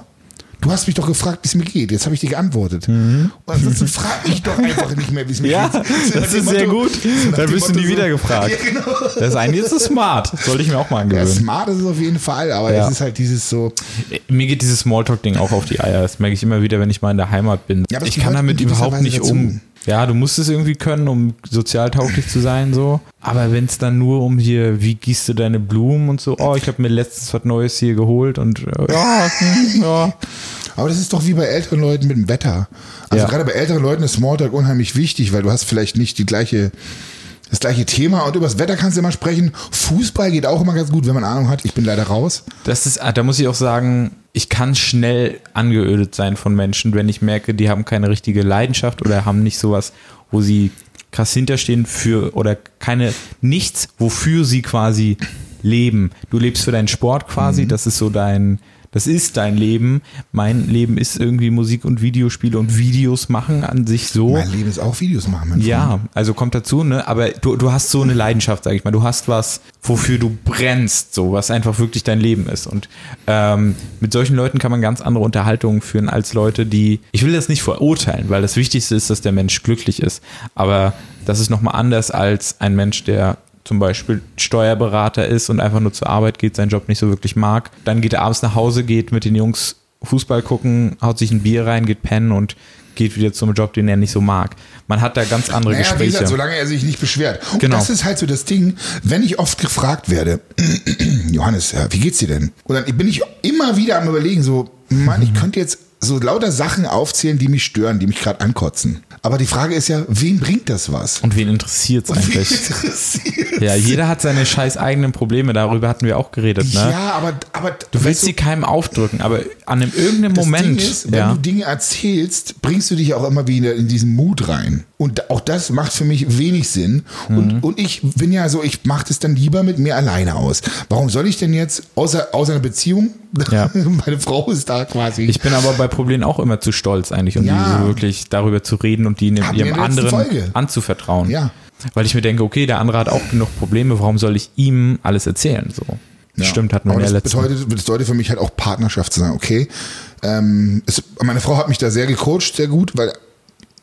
Du hast mich doch gefragt, wie es mir geht. Jetzt habe ich dir geantwortet. Und ansonsten frage ich doch einfach nicht mehr, wie es mir
Mhm. [LAUGHS] Ja,
geht. So nach
das ist sehr
Motto-
gut.
so
Dann wirst du nie
so-
wieder gefragt. [LAUGHS]
Ja, genau.
Das eine ist so smart. Sollte ich mir auch mal
Ja,
angewöhnen.
smart ist es auf jeden Fall, aber
Ja.
es ist halt dieses so,
Mir geht dieses Smalltalk-Ding auch auf die Eier. Das merke ich immer wieder, wenn ich mal in der Heimat bin.
Ja,
ich kann
gehört
damit überhaupt nicht um. Ja, du musst es irgendwie können, um sozial tauglich zu sein, so. Aber wenn es dann nur um hier, wie gießt du deine Blumen und so, oh, ich habe mir letztens was Neues hier geholt und äh, ja, hm, ja.
Aber das ist doch wie bei älteren Leuten mit dem Wetter. Also
Ja.
gerade bei älteren Leuten ist Smalltalk unheimlich wichtig, weil du hast vielleicht nicht die gleiche, das gleiche Thema und über das Wetter kannst du immer sprechen. Fußball geht auch immer ganz gut, wenn man Ahnung hat. Ich bin leider raus.
Das ist, ah, da muss ich auch sagen, ich kann schnell angeödet sein von Menschen, wenn ich merke, die haben keine richtige Leidenschaft oder haben nicht sowas, wo sie krass hinterstehen für oder keine nichts, wofür sie quasi leben. Du lebst für deinen Sport quasi,
Mhm.
das ist so dein, das ist dein Leben. Mein Leben ist irgendwie Musik und Videospiele und Videos machen an sich so.
Mein Leben ist auch Videos machen. Mein Freund.
Ja, also kommt dazu, ne? Aber du, du hast so eine Leidenschaft, sag ich mal. Du hast was, wofür du brennst, so, was einfach wirklich dein Leben ist. Und ähm, mit solchen Leuten kann man ganz andere Unterhaltungen führen als Leute, die. Ich will das nicht verurteilen, weil das Wichtigste ist, dass der Mensch glücklich ist. Aber das ist nochmal anders als ein Mensch, der zum Beispiel Steuerberater ist und einfach nur zur Arbeit geht, seinen Job nicht so wirklich mag. Dann geht er abends nach Hause, geht mit den Jungs Fußball gucken, haut sich ein Bier rein, geht pennen und geht wieder zum Job, den er nicht so mag. Man hat da ganz andere
Naja, wie
Gespräche.
gesagt, solange er sich nicht beschwert. Und
Genau.
das ist halt so das Ding, wenn ich oft gefragt werde, [CLEARS THROAT] Johannes, wie geht's dir denn? Und dann bin ich immer wieder am überlegen, so, Mann, ich könnte jetzt so lauter Sachen aufzählen, die mich stören, die mich gerade ankotzen. Aber die Frage ist ja, wem bringt das was?
Und wen interessiert es
Wen
eigentlich?
interessiert?
Ja, jeder hat seine scheiß eigenen Probleme, darüber hatten wir auch geredet, ne?
Ja, aber, aber
Du willst sie keinem aufdrücken, aber an einem irgendeinem
das
Moment,
Ding ist, wenn
ja,
du Dinge erzählst, bringst du dich auch immer wieder in diesen Mut rein. Und auch das macht für mich wenig Sinn.
Mhm.
Und, und ich bin ja so, ich mache das dann lieber mit mir alleine aus. Warum soll ich denn jetzt, außer, außer einer Beziehung,
Ja. [LAUGHS]
meine Frau ist da quasi.
ich bin aber bei Problemen auch immer zu stolz eigentlich, um
Ja.
wirklich darüber zu reden und die
wir
ihrem anderen
Folge.
anzuvertrauen.
Ja.
Weil ich mir denke, okay, der andere hat auch genug Probleme, warum soll ich ihm alles erzählen? So.
Ja.
Stimmt, wir
Aber
in der
das bedeutet, für mich halt auch Partnerschaft zu sagen, okay. Ähm, es, meine Frau hat mich da sehr gecoacht, sehr gut, weil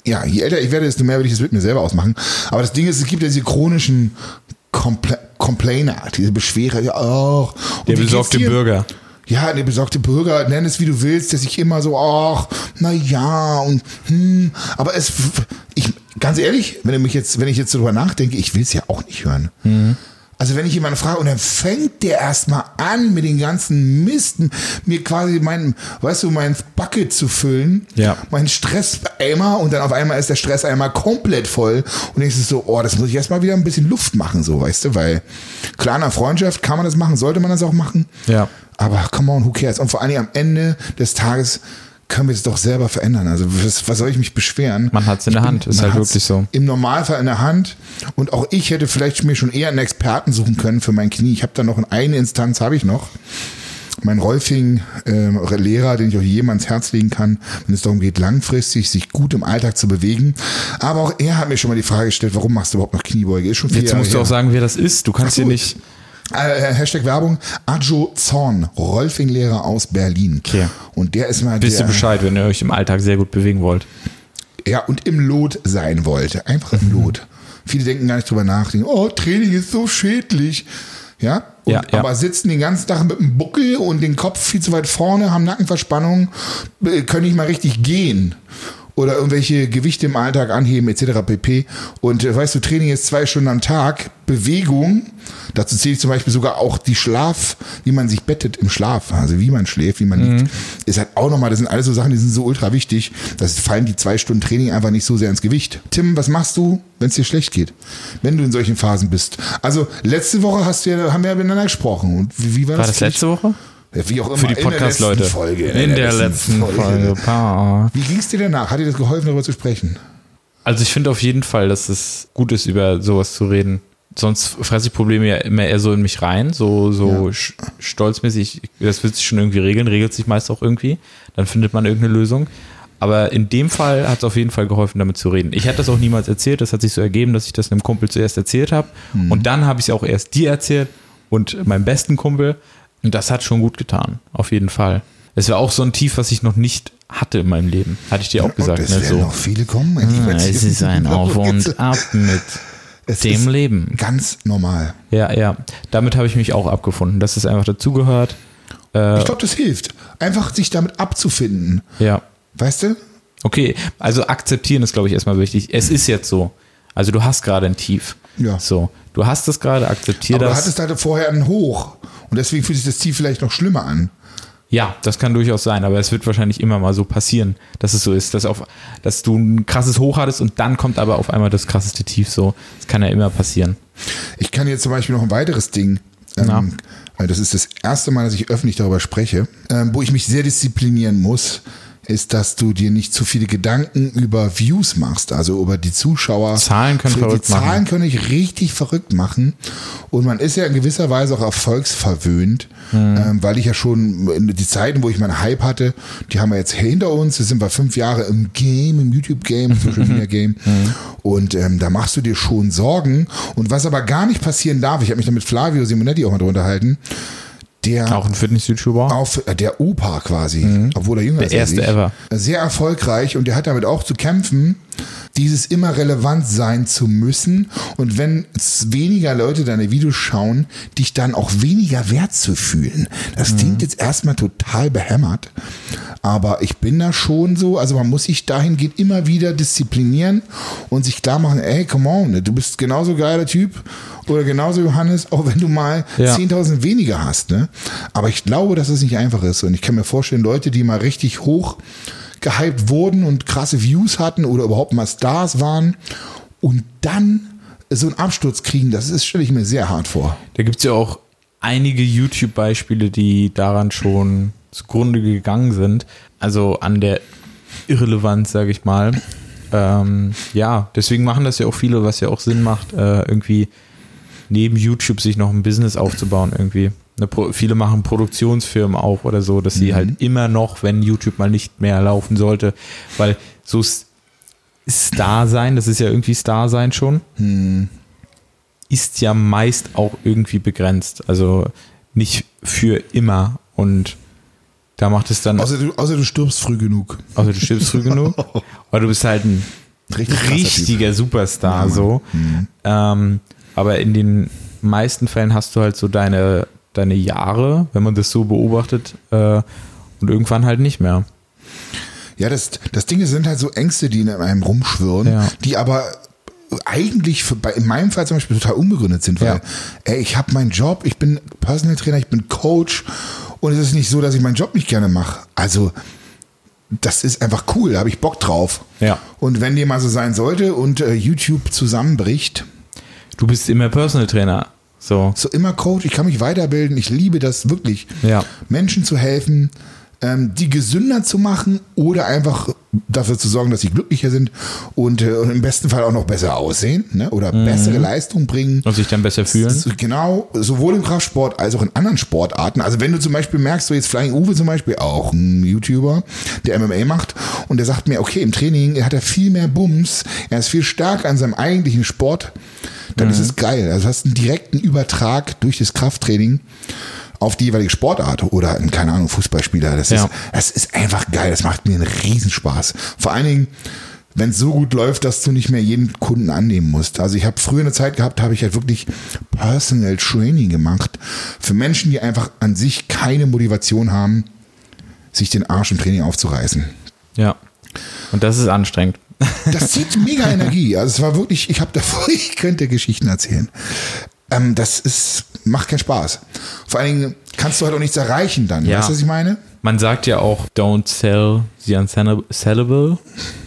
ja, je älter ich werde, desto mehr will ich es mit mir selber ausmachen. Aber das Ding ist, es gibt ja diese chronischen Compla Complainer, diese Beschwerer, ja, oh, und
Der besorgte? Bürger.
Ja, der besorgte Bürger, nenn es wie du willst, der sich immer so, ach, na ja und hm, aber es, ich, ganz ehrlich, wenn mich jetzt, wenn ich jetzt darüber nachdenke, ich will es ja auch nicht hören. Also wenn ich jemanden frage und dann fängt der erstmal an mit den ganzen Misten, mir quasi meinen, weißt du, mein Bucket zu füllen,
Ja.
mein Stresseimer und dann auf einmal ist der Stresseimer komplett voll und du so, oh, das muss ich erstmal wieder ein bisschen Luft machen, so, weißt du, weil klar, in einer Freundschaft kann man das machen, sollte man das auch machen.
Ja.
Aber come on, who cares? Und vor allen Dingen am Ende des Tages können wir es doch selber verändern. Also was, was soll ich mich beschweren?
Man hat's in der Hand, ist
man
halt wirklich so.
Im Normalfall in der Hand. Und auch ich hätte vielleicht mir schon eher einen Experten suchen können für mein Knie. Ich habe da noch in eine Instanz, habe ich noch. Mein Rolfing-Lehrer, den ich auch jedem ans Herz legen kann, wenn es darum geht, langfristig sich gut im Alltag zu bewegen. Aber auch er hat mir schon mal die Frage gestellt, warum machst du überhaupt noch Kniebeuge? Ist schon vier
Jetzt
Jahre
musst du
her.
auch sagen, wer das ist. Du kannst
so.
hier nicht.
Äh, Hashtag Werbung, Ajo Zorn, Rolfing-Lehrer aus Berlin.
Okay.
Und der ist mal
Wisst ihr Bescheid, wenn ihr euch im Alltag sehr gut bewegen wollt.
ja, und im Lot sein wollte. Einfach im Lot. Viele denken gar nicht drüber nach, denken, oh, Training ist so schädlich. Ja? Und,
Ja, ja.
Aber sitzen den ganzen Tag mit dem Buckel und den Kopf viel zu weit vorne, haben Nackenverspannung, äh, können nicht mal richtig gehen. Oder irgendwelche Gewichte im Alltag anheben, etc. pp. Und äh, weißt du, Training ist zwei Stunden am Tag, Bewegung, dazu zähle ich zum Beispiel sogar auch die Schlaf, wie man sich bettet im Schlaf, also wie man schläft, wie man liegt, ist halt auch nochmal, das sind alles so Sachen, die sind so ultra wichtig, das fallen die zwei Stunden Training einfach nicht so sehr ins Gewicht. Tim, was machst du, wenn es dir schlecht geht? Wenn du in solchen Phasen bist? Also letzte Woche hast du ja, haben wir ja miteinander gesprochen. Und wie, wie war,
War
das?
das letzte Woche?
Wie auch immer.
Für die
in der letzten
Podcast-Leute.
Folge.
In der letzten Folge. Pa.
Wie ging es dir danach? Hat dir das geholfen, darüber zu sprechen?
Also ich finde auf jeden Fall, dass es gut ist, über sowas zu reden. Sonst fresse ich Probleme ja immer eher so in mich rein, so, so
Ja.
stolzmäßig, das wird sich schon irgendwie regeln, regelt sich meist auch irgendwie. Dann findet man irgendeine Lösung. Aber in dem Fall hat es auf jeden Fall geholfen, damit zu reden. Ich hätte das auch niemals erzählt. Das hat sich so ergeben, dass ich das einem Kumpel zuerst erzählt habe. Und dann habe ich es auch erst dir erzählt und meinem besten Kumpel. Und das hat schon gut getan. Auf jeden Fall. Es war auch so ein Tief, was ich noch nicht hatte in meinem Leben. Hatte ich dir auch gesagt.
Und es
Ne?
werden
So.
noch viele kommen.
Ah, es ist ein Auf und Ab mit [LAUGHS]
Es
dem Leben.
Ganz normal.
Ja, ja. Damit habe ich mich auch abgefunden, dass es einfach dazugehört. Äh,
Ich glaube, das hilft. Einfach sich damit abzufinden.
ja.
Weißt du?
Okay, also akzeptieren ist, glaube ich, erstmal wichtig. Es ist jetzt so. Also du hast gerade ein Tief.
Ja.
So. Du hast es gerade, akzeptier
Aber du
das.
hattest halt vorher einen Hoch. Und deswegen fühlt sich das Ziel vielleicht noch schlimmer an.
Ja, das kann durchaus sein, aber es wird wahrscheinlich immer mal so passieren, dass es so ist, dass, auf, dass du ein krasses Hoch hattest und dann kommt aber auf einmal das krasseste Tief so. Das kann ja immer passieren.
Ich kann jetzt zum Beispiel noch ein weiteres Ding. Ähm, weil das ist das erste Mal, dass ich öffentlich darüber spreche, ähm, wo ich mich sehr disziplinieren muss, ist, dass du dir nicht zu viele Gedanken über Views machst, also über die Zuschauer.
Zahlen können
die
verrückt machen.
Zahlen können dich richtig verrückt machen. Und man ist ja in gewisser Weise auch erfolgsverwöhnt,
Mhm.
ähm, weil ich ja schon in die Zeiten, wo ich meinen Hype hatte, die haben wir jetzt hinter uns. Da sind wir fünf Jahre im Game, im YouTube-Game, im Social Media Game.
Mhm. [LAUGHS]
Und ähm, da machst du dir schon Sorgen. Und was aber gar nicht passieren darf, ich habe mich da mit Flavio Simonetti auch mal drunter unterhalten, der
Auch ein Fitness-YouTuber.
auf äh, der Opa quasi, obwohl er jünger
Mhm. Der
ist. als
erste
ich.
ever.
Sehr erfolgreich und der hat damit auch zu kämpfen, dieses immer relevant sein zu müssen und wenn weniger Leute deine Videos schauen, dich dann auch weniger wert zu fühlen. Das
Mhm.
klingt jetzt erstmal total behämmert, aber ich bin da schon so, also man muss sich dahingehend immer wieder disziplinieren und sich klar machen, ey, come on, du bist genauso geiler Typ oder genauso Johannes, auch wenn du mal
Ja.
10.000 weniger hast. Ne? Aber ich glaube, dass es nicht einfach ist. Und ich kann mir vorstellen, Leute, die mal richtig hoch gehypt wurden und krasse Views hatten oder überhaupt mal Stars waren und dann so einen Absturz kriegen, das ist, stelle ich mir sehr hart vor.
Da gibt es ja auch einige YouTube-Beispiele, die daran schon zugrunde gegangen sind. Also an der Irrelevanz, sage ich mal. Ähm, ja, deswegen machen das ja auch viele, was ja auch Sinn macht, äh, irgendwie neben YouTube sich noch ein Business aufzubauen irgendwie. Eine Pro viele machen Produktionsfirmen auch oder so, dass sie halt immer noch, wenn YouTube mal nicht mehr laufen sollte, weil so Star sein, das ist ja irgendwie Star sein schon, ist ja meist auch irgendwie begrenzt. Also nicht für immer. Und da macht es dann,
Außer du, außer du stirbst früh genug.
also du stirbst früh genug, [LAUGHS] weil du bist halt ein
Richtig
richtiger Superstar
Ja,
so.
Mhm.
Ähm, aber in den meisten Fällen hast du halt so deine, deine Jahre, wenn man das so beobachtet, äh, und irgendwann halt nicht mehr.
Ja, das, das Ding sind halt so Ängste, die in einem rumschwirren,
Ja.
die aber eigentlich für, bei, in meinem Fall zum Beispiel total unbegründet sind, weil
Ja.
ey, ich habe meinen Job, ich bin Personal Trainer, ich bin Coach und es ist nicht so, dass ich meinen Job nicht gerne mache. Also das ist einfach cool, da habe ich Bock drauf.
Ja.
Und wenn dir mal so sein sollte und äh, YouTube zusammenbricht,
Du bist immer Personal Trainer. So.
so immer Coach, ich kann mich weiterbilden, ich liebe das wirklich,
Ja.
Menschen zu helfen, ähm, die gesünder zu machen oder einfach dafür zu sorgen, dass sie glücklicher sind und, äh, und im besten Fall auch noch besser aussehen ne? oder bessere Leistung bringen.
Und sich dann besser fühlen.
Genau, sowohl im Kraftsport als auch in anderen Sportarten. Also wenn du zum Beispiel merkst, so jetzt Flying Uwe zum Beispiel, auch ein YouTuber, der MMA macht und der sagt mir, okay, im Training hat er viel mehr Bums, er ist viel stärker an seinem eigentlichen Sport, dann ist es geil. Also du hast einen direkten Übertrag durch das Krafttraining auf die jeweilige Sportart oder ein, keine Ahnung, Fußballspieler. Das,
Ja.
ist, das ist einfach geil. Das macht mir einen Riesenspaß. Vor allen Dingen, wenn es so gut läuft, dass du nicht mehr jeden Kunden annehmen musst. Also ich habe früher eine Zeit gehabt, habe ich halt wirklich Personal Training gemacht für Menschen, die einfach an sich keine Motivation haben, sich den Arsch im Training aufzureißen.
Ja. Und das ist anstrengend.
Das zieht [LAUGHS] mega Energie. Also es war wirklich, ich habe davor, [LAUGHS] ich könnte Geschichten erzählen. Ähm, das ist, macht keinen Spaß. Vor allen Dingen kannst du halt auch nichts erreichen dann.
Ja.
Weißt du, was ich meine?
Man sagt ja auch, don't sell the unsellable.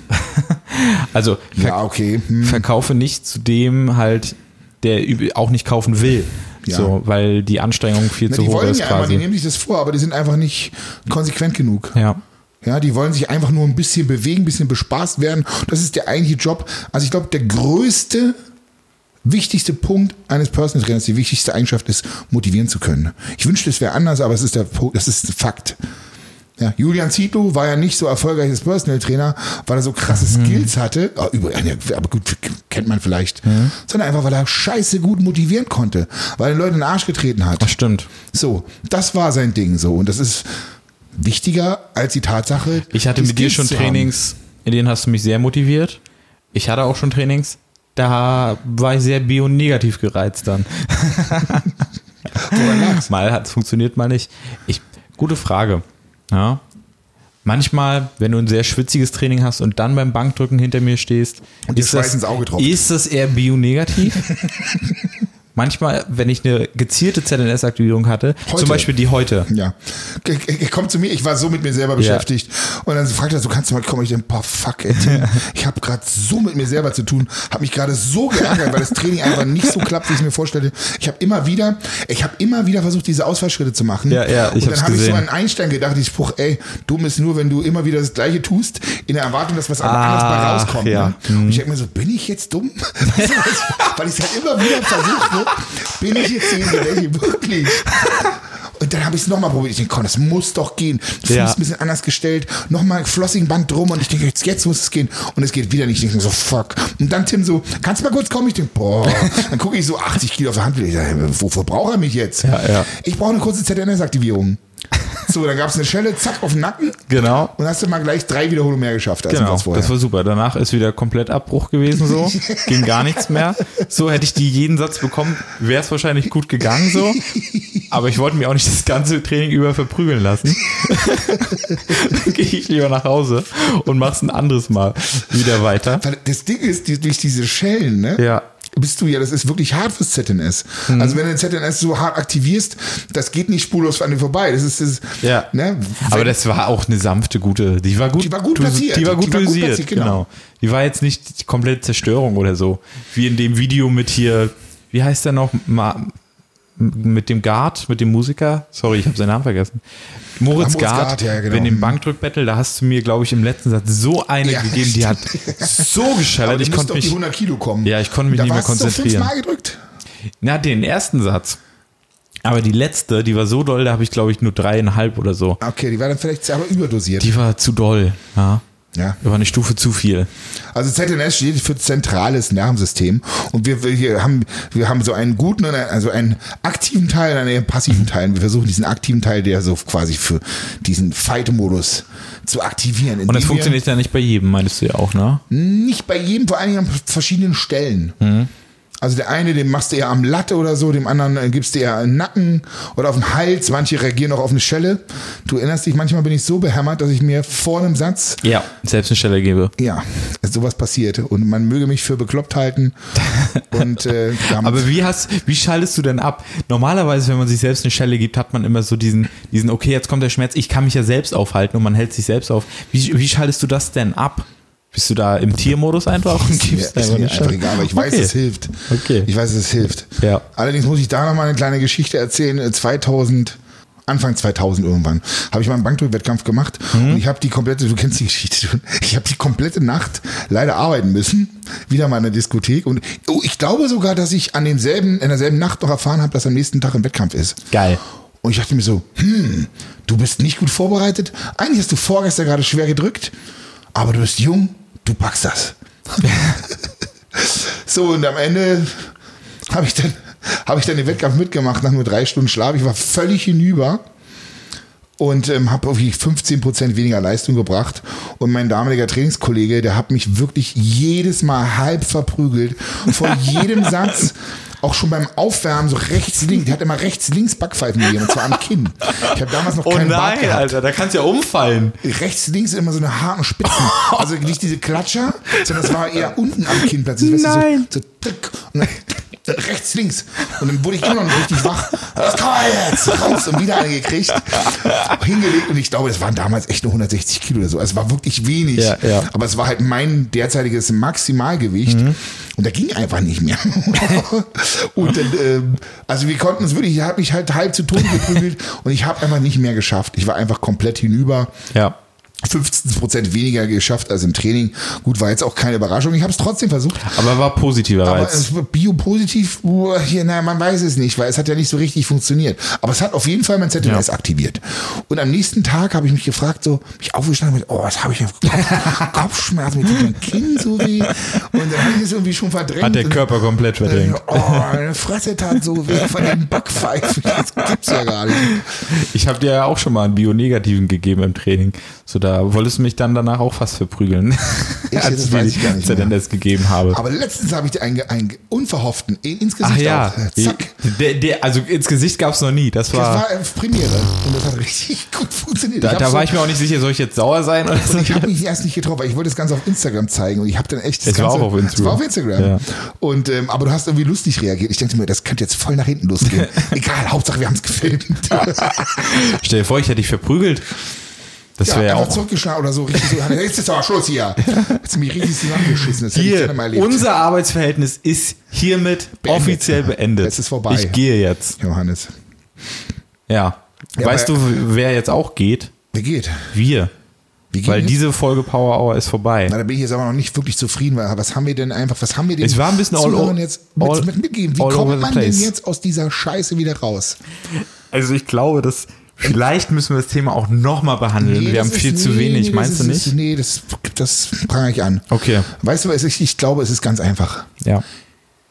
[LAUGHS] also ver
Ja, okay. Hm.
verkaufe nicht zu dem halt, der auch nicht kaufen will.
Ja.
So, weil die Anstrengung viel
Na,
zu
die
hoch ist
ja immer, die
quasi.
nehmen sich das vor, aber die sind einfach nicht konsequent genug.
Ja.
Ja, die wollen sich einfach nur ein bisschen bewegen, ein bisschen bespaßt werden. Das ist der eigentliche Job. Also ich glaube, der größte, wichtigste Punkt eines Personal Trainers, die wichtigste Eigenschaft ist, motivieren zu können. Ich wünschte, es wäre anders, aber es ist der Punkt, das ist ein Fakt. Ja, Julian Zietlow war ja nicht so erfolgreich als Personal Trainer, weil er so krasse Skills hatte. Ah, über, aber gut, kennt man vielleicht. Sondern einfach, weil er scheiße gut motivieren konnte. Weil er Leute in den Arsch getreten hat.
Das stimmt.
So, das war sein Ding so. Und das ist wichtiger als die Tatsache.
Ich hatte mit dir
Skills
schon
zu haben.
Trainings, in denen hast du mich sehr motiviert. Ich hatte auch schon Trainings, da war ich sehr bionegativ gereizt dann. [LAUGHS] Mal hat es funktioniert, mal nicht. Ich, gute Frage. Ja. Manchmal, wenn du ein sehr schwitziges Training hast und dann beim Bankdrücken hinter mir stehst,
Und
ist, das,
ins Auge tropft.
ist das eher bionegativ? [LAUGHS] Manchmal, wenn ich eine gezielte ZNS-Aktivierung hatte,
Heute.
zum Beispiel die heute,
Ja. Kommt zu mir, ich war so mit mir selber beschäftigt. Und dann fragt er so, kannst du mal kommen? Ich denke, boah, fuck, ey, [LAUGHS] ich habe gerade so mit mir selber zu tun, habe mich gerade so geärgert, weil das Training einfach nicht so klappt, wie ich es mir vorstelle. Ich habe immer wieder, ich habe immer wieder versucht, diese Ausfallschritte zu machen.
Ja, ja, ich
Und dann habe ich so an Einstein gedacht, ich Spruch, ey, dumm ist nur, wenn du immer wieder das Gleiche tust, in der Erwartung, dass was anderes bei rauskommt.
ja.
Ne? Und ich denke mir so, bin ich jetzt dumm? [LAUGHS] Weil ich es halt immer wieder versuche, [LAUGHS] bin ich jetzt derjenige, wirklich? Und dann habe ich es nochmal probiert. Ich denke, komm, das muss doch gehen. Fuß
Ja.
ein bisschen anders gestellt, nochmal flossigen Band drum und ich denke, jetzt, jetzt muss es gehen. Und es geht wieder nicht. Ich denke so, fuck. Und dann Tim so, kannst du mal kurz kommen? Ich denke, boah. [LAUGHS] Dann gucke ich so 80 Kilo auf der Hand. Ich sage, wofür braucht er mich jetzt?
Ja, ja.
Ich brauche eine kurze ZNS-Aktivierung. [LAUGHS] So, dann gab es eine Schelle, zack, auf den Nacken.
genau.
Und hast du mal gleich drei Wiederholungen mehr geschafft als
Genau,
das vorher.
das war super. Danach ist wieder komplett Abbruch gewesen so. [LAUGHS] Ging gar nichts mehr. So hätte ich die jeden Satz bekommen, wäre es wahrscheinlich gut gegangen so. Aber ich wollte mir auch nicht das ganze Training über verprügeln lassen. [LAUGHS] Dann gehe ich lieber nach Hause und mach's ein anderes Mal wieder weiter.
Weil das Ding ist, durch diese Schellen, ne?
Ja.
Bist du ja, das ist wirklich hart fürs ZNS.
Mhm.
Also wenn du den ZNS so hart aktivierst, das geht nicht spurlos an dir vorbei. Das ist das,
Ja.
ne?
Aber das war auch eine sanfte, gute. Die war gut,
Die war gut platziert.
Die war gut
Die war gut
dosiert,
platziert, genau.
genau. Die war jetzt nicht die komplette Zerstörung oder so. Wie in dem Video mit hier, wie heißt der noch? Ma, mit dem Guard, mit dem Musiker. Sorry, ich habe seinen Namen vergessen. Moritz,
Moritz
Guard,
Gard, ja, genau.
wenn im Bankdrückbattle, da hast du mir, glaube ich, im letzten Satz so eine
Ja,
gegeben, die hat so geschallert. Ich konnte
auf die
mich,
100 Kilo kommen.
Ja, ich konnte mich
da
nicht mehr
warst du
konzentrieren.
fünfmal gedrückt.
na, den ersten Satz. Aber die letzte, die war so doll, da habe ich, glaube ich, nur dreieinhalb oder so.
Okay, die war dann vielleicht aber überdosiert.
Die war zu doll, ja.
Ja.
War eine Stufe zu viel.
Also ZNS steht für zentrales Nervensystem und wir, wir hier haben wir haben so einen guten und einen, also einen aktiven Teil und einen passiven Teil. Und wir versuchen diesen aktiven Teil, der so quasi für diesen Fight-Modus zu aktivieren.
Und das funktioniert ja nicht bei jedem, meinst du ja auch, ne?
Nicht bei jedem, vor allen Dingen an verschiedenen Stellen.
Mhm.
Also der eine, dem machst du eher am Latte oder so, dem anderen äh, gibst du eher einen Nacken oder auf den Hals. Manche reagieren auch auf eine Schelle. Du erinnerst dich, manchmal bin ich so behämmert, dass ich mir vor einem Satz,
Ja. Selbst eine Stelle gebe.
ja, sowas passiert. Und man möge mich für bekloppt halten. Und äh, [LAUGHS]
Aber wie hast, wie schaltest du denn ab? Normalerweise, wenn man sich selbst eine Schelle gibt, hat man immer so diesen, diesen, okay, jetzt kommt der Schmerz, ich kann mich ja selbst aufhalten und man hält sich selbst auf. Wie, wie schaltest du das denn ab? Bist du da im Tiermodus einfach und
ist [LAUGHS]
gibst
ist
einfach
mir einfach egal, aber ich weiß,
Okay.
es hilft.
Okay.
Ich weiß, es hilft.
Ja.
Allerdings muss ich da noch mal eine kleine Geschichte erzählen. Äh, 2000, Anfang 2000 irgendwann, habe ich mal einen Bankdrückwettkampf gemacht
Mhm.
und ich habe die komplette, du kennst die Geschichte [LAUGHS] ich habe die komplette Nacht leider arbeiten müssen. Wieder mal in der Diskothek und oh, ich glaube sogar, dass ich an demselben, in derselben Nacht noch erfahren habe, dass am nächsten Tag ein Wettkampf ist.
Geil.
Und ich dachte mir so, hm, du bist nicht gut vorbereitet. Eigentlich hast du vorgestern gerade schwer gedrückt, aber du bist jung, du packst das. [LAUGHS] so, und am Ende habe ich, dann- habe ich dann den Wettkampf mitgemacht nach nur drei Stunden Schlaf. Ich war völlig hinüber. Und ähm, habe irgendwie 15% weniger Leistung gebracht. Und mein damaliger Trainingskollege, der hat mich wirklich jedes Mal halb verprügelt. Vor [LAUGHS] jedem Satz, auch schon beim Aufwärmen, so rechts, links, der hat immer rechts, links Backpfeifen gegeben, und zwar am Kinn. Ich habe damals noch
Oh
keinen Bart
nein,
gehabt.
Alter, da kannst du ja umfallen.
Rechts, links immer so eine harten Spitzen. [LAUGHS] Also nicht diese Klatscher, sondern das war eher unten am Kinn plötzlich. weißt du,
Nein.
So, so trick, und dann, rechts, links. Und dann wurde ich immer noch nicht richtig wach. Was kann man jetzt? Raus und wieder eingekriegt. Hingelegt und ich glaube, das waren damals echt nur 160 Kilo oder so. Also es war wirklich wenig.
Ja, ja.
Aber es war halt mein derzeitiges Maximalgewicht.
Mhm.
Und da ging einfach nicht mehr. [LAUGHS] und dann, ähm, also wir konnten es wirklich, ich habe mich halt halb zu Tode geprügelt [LAUGHS] und ich habe einfach nicht mehr geschafft. Ich war einfach komplett hinüber.
Ja.
15 Prozent weniger geschafft als im Training. Gut, war jetzt auch keine Überraschung. Ich habe es trotzdem versucht.
Aber war positiver
Aber
Reiz.
es war biopositiv, uh, hier, naja, man weiß es nicht, weil es hat ja nicht so richtig funktioniert. Aber es hat auf jeden Fall mein ZNS
Ja.
aktiviert. Und am nächsten Tag habe ich mich gefragt, so, mich aufgestanden mit, oh, was habe ich denn Kopf, [LAUGHS] Kopfschmerzen, tut mein Kinn so weh. Und dann habe ich es irgendwie schon verdrängt.
Hat der
Und-
Körper komplett verdrängt.
Oh, meine Fresse tat so weh von den Backpfeifen. Das gibt's ja gar nicht.
Ich habe dir ja auch schon mal einen Bio-Negativen gegeben im Training. So, da wolltest du mich dann danach auch fast verprügeln.
Echt? [LAUGHS]
als
Das
ich
weiß ich gar nicht mehr.
Gegeben habe.
Aber letztens habe ich dir einen, einen unverhofften ins
Ach
Gesicht
ja.
auch. Äh, Zack.
Der, der, also ins Gesicht gab es noch nie. Das
Das
war.
war äh, Premiere und das hat richtig [LAUGHS] gut funktioniert.
da da
so-
war ich mir auch nicht sicher, soll ich jetzt sauer sein oder so?
Ich habe mich erst nicht getraut, weil ich wollte das Ganze auf Instagram zeigen und ich habe dann echt das
Es war
Ganze,
auch auf Instagram.
Es war auf Instagram.
Ja.
Und ähm, aber du hast irgendwie lustig reagiert. Ich dachte mir, das könnte jetzt voll nach hinten losgehen. [LAUGHS] Egal, Hauptsache wir haben es gefilmt.
Stell dir vor, ich hätte dich verprügelt. Das
ja,
wäre auch.
zurückgeschlagen oder so richtig so. Jetzt ist aber Schluss hier. [LAUGHS] Jetzt mich richtig zusammengeschissen. Das
Hier, unser Arbeitsverhältnis ist hiermit
Beendet.
offiziell beendet.
Es ist vorbei.
Ich gehe jetzt.
Johannes.
Ja.
Ja,
weißt du, wer jetzt auch geht?
Wie geht?
Wir. Weil
es?
diese Folge Power Hour ist vorbei.
Na, da bin ich jetzt aber noch nicht wirklich zufrieden, weil was haben wir denn einfach, was haben wir denn
Es war ein bisschen all
Zuhörern
o-
jetzt mit,
all-
mit mitgegeben? Wie
all over
kommt man denn
place.
jetzt aus dieser Scheiße wieder raus?
Also ich glaube, dass vielleicht müssen wir das Thema auch nochmal behandeln. wir
das
haben
ist-
viel zu
nee,
wenig,
nee,
meinst du
ist,
nicht?
Nee, das, das prangere ich an.
Okay.
Weißt du was, ich, ich glaube, es ist ganz einfach.
Ja.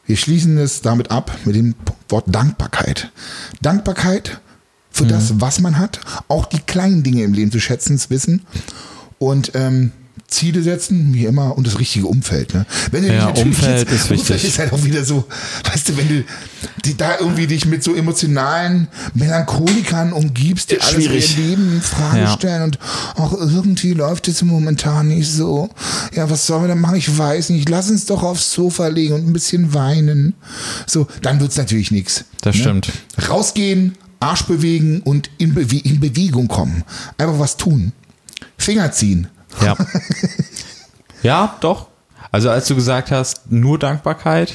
Wir schließen es damit ab mit dem Wort Dankbarkeit. Dankbarkeit für
Mhm.
das, was man hat, auch die kleinen Dinge im Leben zu schätzen, zu wissen und ähm, Ziele setzen, wie immer, und das richtige Umfeld. Ne? Wenn du dich
Ja,
natürlich
Umfeld ist
Umfeld
wichtig.
ist halt auch wieder so, weißt du, wenn du die, da irgendwie dich mit so emotionalen Melancholikern umgibst, die alles ihr Leben in Frage
Ja.
stellen und auch irgendwie läuft es momentan nicht so. Ja, was sollen wir denn machen? Ich weiß nicht. Lass uns doch aufs Sofa legen und ein bisschen weinen. So, dann wird's natürlich nichts.
Das stimmt.
Rausgehen, Arsch bewegen und in, Bewe in Bewegung kommen. Einfach was tun. Finger ziehen.
Ja. [LAUGHS] ja, doch. Also als du gesagt hast, nur Dankbarkeit,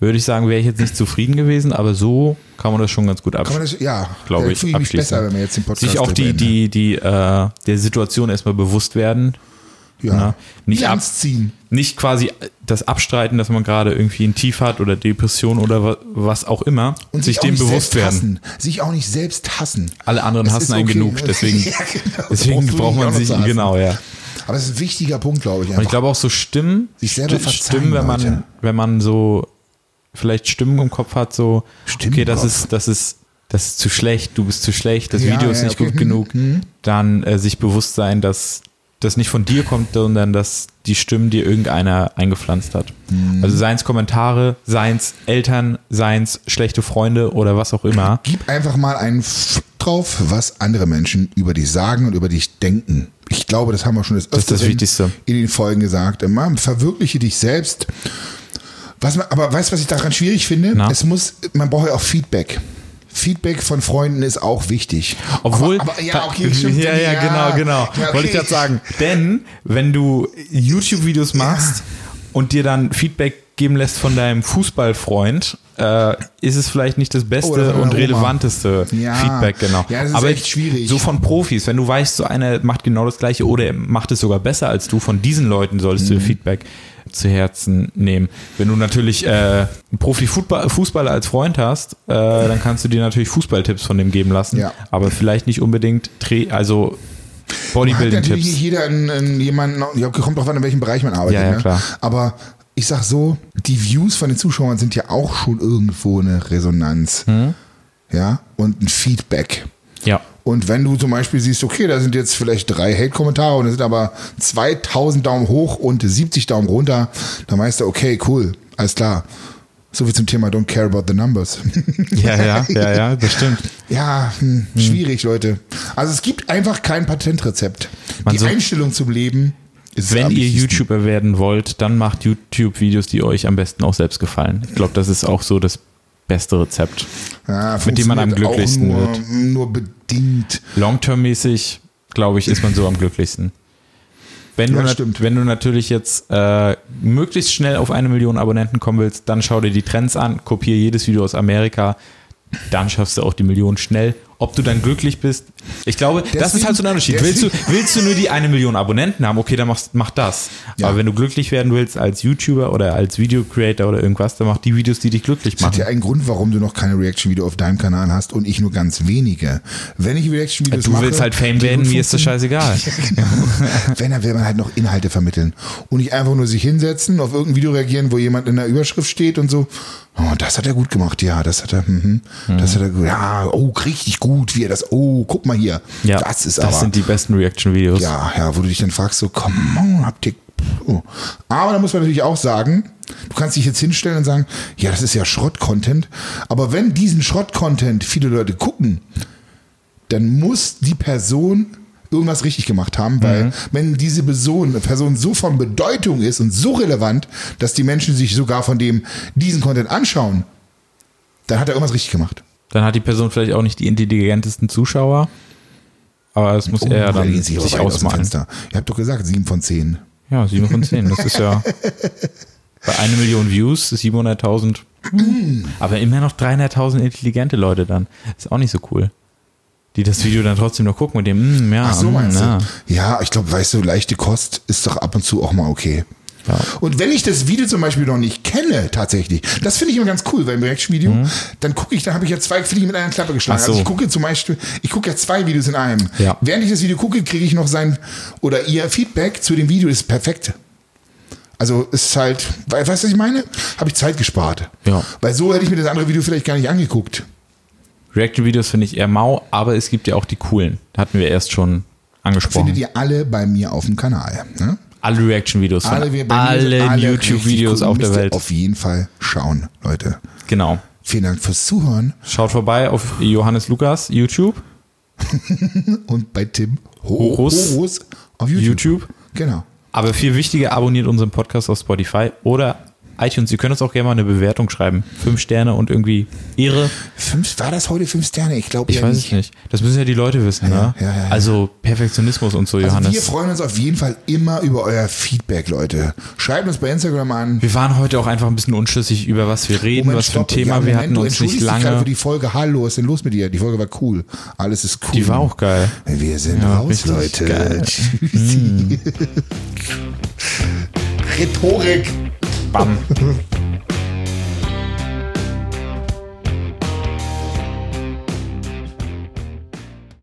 würde ich sagen, wäre ich jetzt nicht zufrieden gewesen, aber so kann man das schon ganz gut abschließen.
ja,
Glaube ich,
ich mich besser, wenn wir jetzt den Podcast
Sich auch die, die, die, äh, der Situation erstmal bewusst werden.
Ja.
na, nicht
Bilanz ziehen.
Nicht quasi das Abstreiten, dass man gerade irgendwie ein Tief hat oder Depression oder wa- was auch immer.
Und
sich
auch
dem bewusst werden.
Hassen. Sich auch nicht selbst hassen.
Alle anderen
Es
hassen einen
okay.
genug, [LAUGHS] deswegen,
Ja, genau.
deswegen braucht man sich, genau, ja.
Aber das ist ein wichtiger Punkt, glaube ich.
Und ich glaube auch so Stimmen,
Sich selber
Stimmen, wenn man,
Leute.
wenn man so vielleicht Stimmen im Kopf hat, so,
Stimmen
okay, das ist, das ist, das ist zu schlecht, du bist zu schlecht, das
Ja,
Video ist
ja,
nicht
okay.
gut genug, dann äh, sich bewusst sein, dass das nicht von dir kommt, sondern dass die Stimmen dir irgendeiner eingepflanzt hat.
Hm.
Also seien es Kommentare, seien es Eltern, seien es schlechte Freunde oder was auch immer.
Gib einfach mal einen F drauf, was andere Menschen über dich sagen und über dich denken. Ich glaube, das haben wir schon das,
ist das
Öfteren
Wichtigste.
in den Folgen gesagt. Immer verwirkliche dich selbst. Was man, aber weißt du, was ich daran schwierig finde?
Na?
Es muss, man braucht ja auch Feedback. Feedback von Freunden ist auch wichtig.
Obwohl,
aber, aber, ja, okay, stimmt.
ja, ja, genau, genau.
Ja, okay.
Wollte ich gerade sagen. Denn wenn du YouTube-Videos machst und dir dann Feedback geben lässt von deinem Fußballfreund, äh, ist es vielleicht nicht das beste
Oh, oder von
und relevanteste
Ja.
Feedback, genau.
Ja, das ist
Aber
echt schwierig.
so von Profis, wenn du weißt, so einer macht genau das gleiche oder er macht es sogar besser als du, von diesen Leuten solltest
Mhm.
du Feedback zu Herzen nehmen. Wenn du natürlich äh, einen Profi-Fußballer als Freund hast, äh, dann kannst du dir natürlich Fußballtipps von dem geben lassen,
Ja.
aber vielleicht nicht unbedingt, also
hat natürlich
Bodybuilding-Tipps.
nicht jeder einen, einen, jemanden, ja, kommt drauf an, in welchem Bereich man arbeitet.
Ja, ja,
ne?
klar.
Aber ich sag so, die Views von den Zuschauern sind ja auch schon irgendwo eine Resonanz.
Hm?
Ja, und ein Feedback. Und wenn du zum Beispiel siehst, okay, da sind jetzt vielleicht drei Hate-Kommentare und es sind aber 2000 Daumen hoch und 70 Daumen runter, dann weißt du, okay, cool, alles klar. So viel zum Thema Don't care about the numbers. [LAUGHS]
Ja, ja, ja, ja, das stimmt.
ja, hm, schwierig, Leute. Also es gibt einfach kein Patentrezept.
Man
Die
so-
Einstellung zum Leben ist
Wenn ihr. YouTuber werden wollt, dann macht YouTube-Videos, die euch am besten auch selbst gefallen. Ich glaube, das ist auch so das beste Rezept.
ja,
mit dem man am glücklichsten
nur,
wird.
Nur bedingt.
Long-term-mäßig, glaube ich, ist man so am glücklichsten. Wenn,
Ja,
du, wenn du natürlich jetzt äh, möglichst schnell auf eine Million Abonnenten kommen willst, dann schau dir die Trends an, kopiere jedes Video aus Amerika, dann schaffst du auch die Million schnell. Ob du dann glücklich bist, ich glaube, das
Deswegen-
ist halt so ein Unterschied. Willst du, willst du nur die eine Million Abonnenten haben, okay, dann mach, mach das.
Ja.
Aber wenn du glücklich werden willst als YouTuber oder als Video-Creator oder irgendwas, dann mach die Videos, die dich glücklich
Das hat
machen.
ja einen Grund, warum du noch keine Reaction-Video auf deinem Kanal hast und ich nur ganz wenige. Wenn ich Reaction-Videos
Du
mache...
willst halt Fame werden, mir ist das scheißegal. [LAUGHS]
Wenn, dann will man halt noch Inhalte vermitteln. Und nicht einfach nur sich hinsetzen, auf irgendein Video reagieren, wo jemand in der Überschrift steht und so, oh, das hat er gut gemacht, ja, das hat er, mhm, das hat er ja, oh, richtig gut, wie er das, oh, guck mal hier.
Ja,
das ist
das
aber,
sind die besten Reaction-Videos.
ja, ja, wo du dich dann fragst, so, come on, habt ihr, oh. Aber da muss man natürlich auch sagen, du kannst dich jetzt hinstellen und sagen, ja, das ist ja Schrott-Content, aber wenn diesen Schrott-Content viele Leute gucken, dann muss die Person irgendwas richtig gemacht haben, weil
Mhm.
wenn diese Person, Person so von Bedeutung ist und so relevant, dass die Menschen sich sogar von dem diesen Content anschauen, dann hat er irgendwas richtig gemacht.
Dann hat die Person vielleicht auch nicht die intelligentesten Zuschauer, aber das muss er
Oh, da
dann
sich
sich
aus
ausmalen.
Fenster. Ihr habt doch gesagt, sieben von zehn.
Ja, 7 von 10, das ist ja [LAUGHS] bei einer Million Views 700.000. hm. Aber immer noch 300.000 intelligente Leute dann. Ist auch nicht so cool. Die das Video dann trotzdem noch gucken mit dem, mm, ja,
Ach so
mm,
meinst
ja.
du? Ja, ich glaube, weißt du, leichte Kost ist doch ab und zu auch mal okay.
Ja.
Und wenn ich das Video zum Beispiel noch nicht kenne, tatsächlich, das finde ich immer ganz cool, weil im Reaction-Video, dann gucke ich, dann habe ich ja zwei Fliegen mit einer Klappe geschlagen.
Mhm. Ach so.
Also ich gucke zum Beispiel, ich gucke ja zwei Videos in einem.
Ja.
Während ich das Video gucke, kriege ich noch sein oder ihr Feedback zu dem Video ist perfekt. Also es ist halt, we- weißt du, was ich meine? Habe ich Zeit gespart.
Ja.
Weil so hätte ich mir das andere Video vielleicht gar nicht angeguckt.
Reaction-Videos finde ich eher mau, aber es gibt ja auch die coolen. Hatten wir erst schon angesprochen.
Findet ihr alle bei mir auf dem Kanal. Ne?
Alle Reaction-Videos von
Alle,
allen
alle
YouTube-Videos auf der Welt.
Auf jeden Fall schauen, Leute.
Genau.
Vielen Dank fürs Zuhören
Schaut vorbei auf Johannes Lukas YouTube. [LAUGHS]
und bei Tim
Horus.
Horus auf YouTube.
YouTube.
Genau.
Aber viel wichtiger, abonniert unseren Podcast auf Spotify oder iTunes. Ihr könnt uns auch gerne mal eine Bewertung schreiben. Fünf Sterne und irgendwie Ehre.
Fünf, war das heute fünf Sterne? Ich glaube
Ich
eher
weiß
nicht.
es nicht. Das müssen ja die Leute wissen,
Ja,
ne?
ja, ja, ja.
Also Perfektionismus und so,
Also
Johannes.
wir freuen uns auf jeden Fall immer über euer Feedback, Leute. Schreibt uns bei Instagram an.
Wir waren heute auch einfach ein bisschen unschlüssig über was wir reden,
Moment,
was für ein
stopp.
Thema.
Ja,
wir
Moment,
hatten
du
uns nicht lange.
für die Folge. Hallo, was ist denn los mit dir? Die Folge war cool. Alles ist cool.
Die war auch geil.
Wir sind
Ja,
raus, Leute.
geil.
Tschüssi. [LAUGHS] Rhetorik.
Bam. [LAUGHS]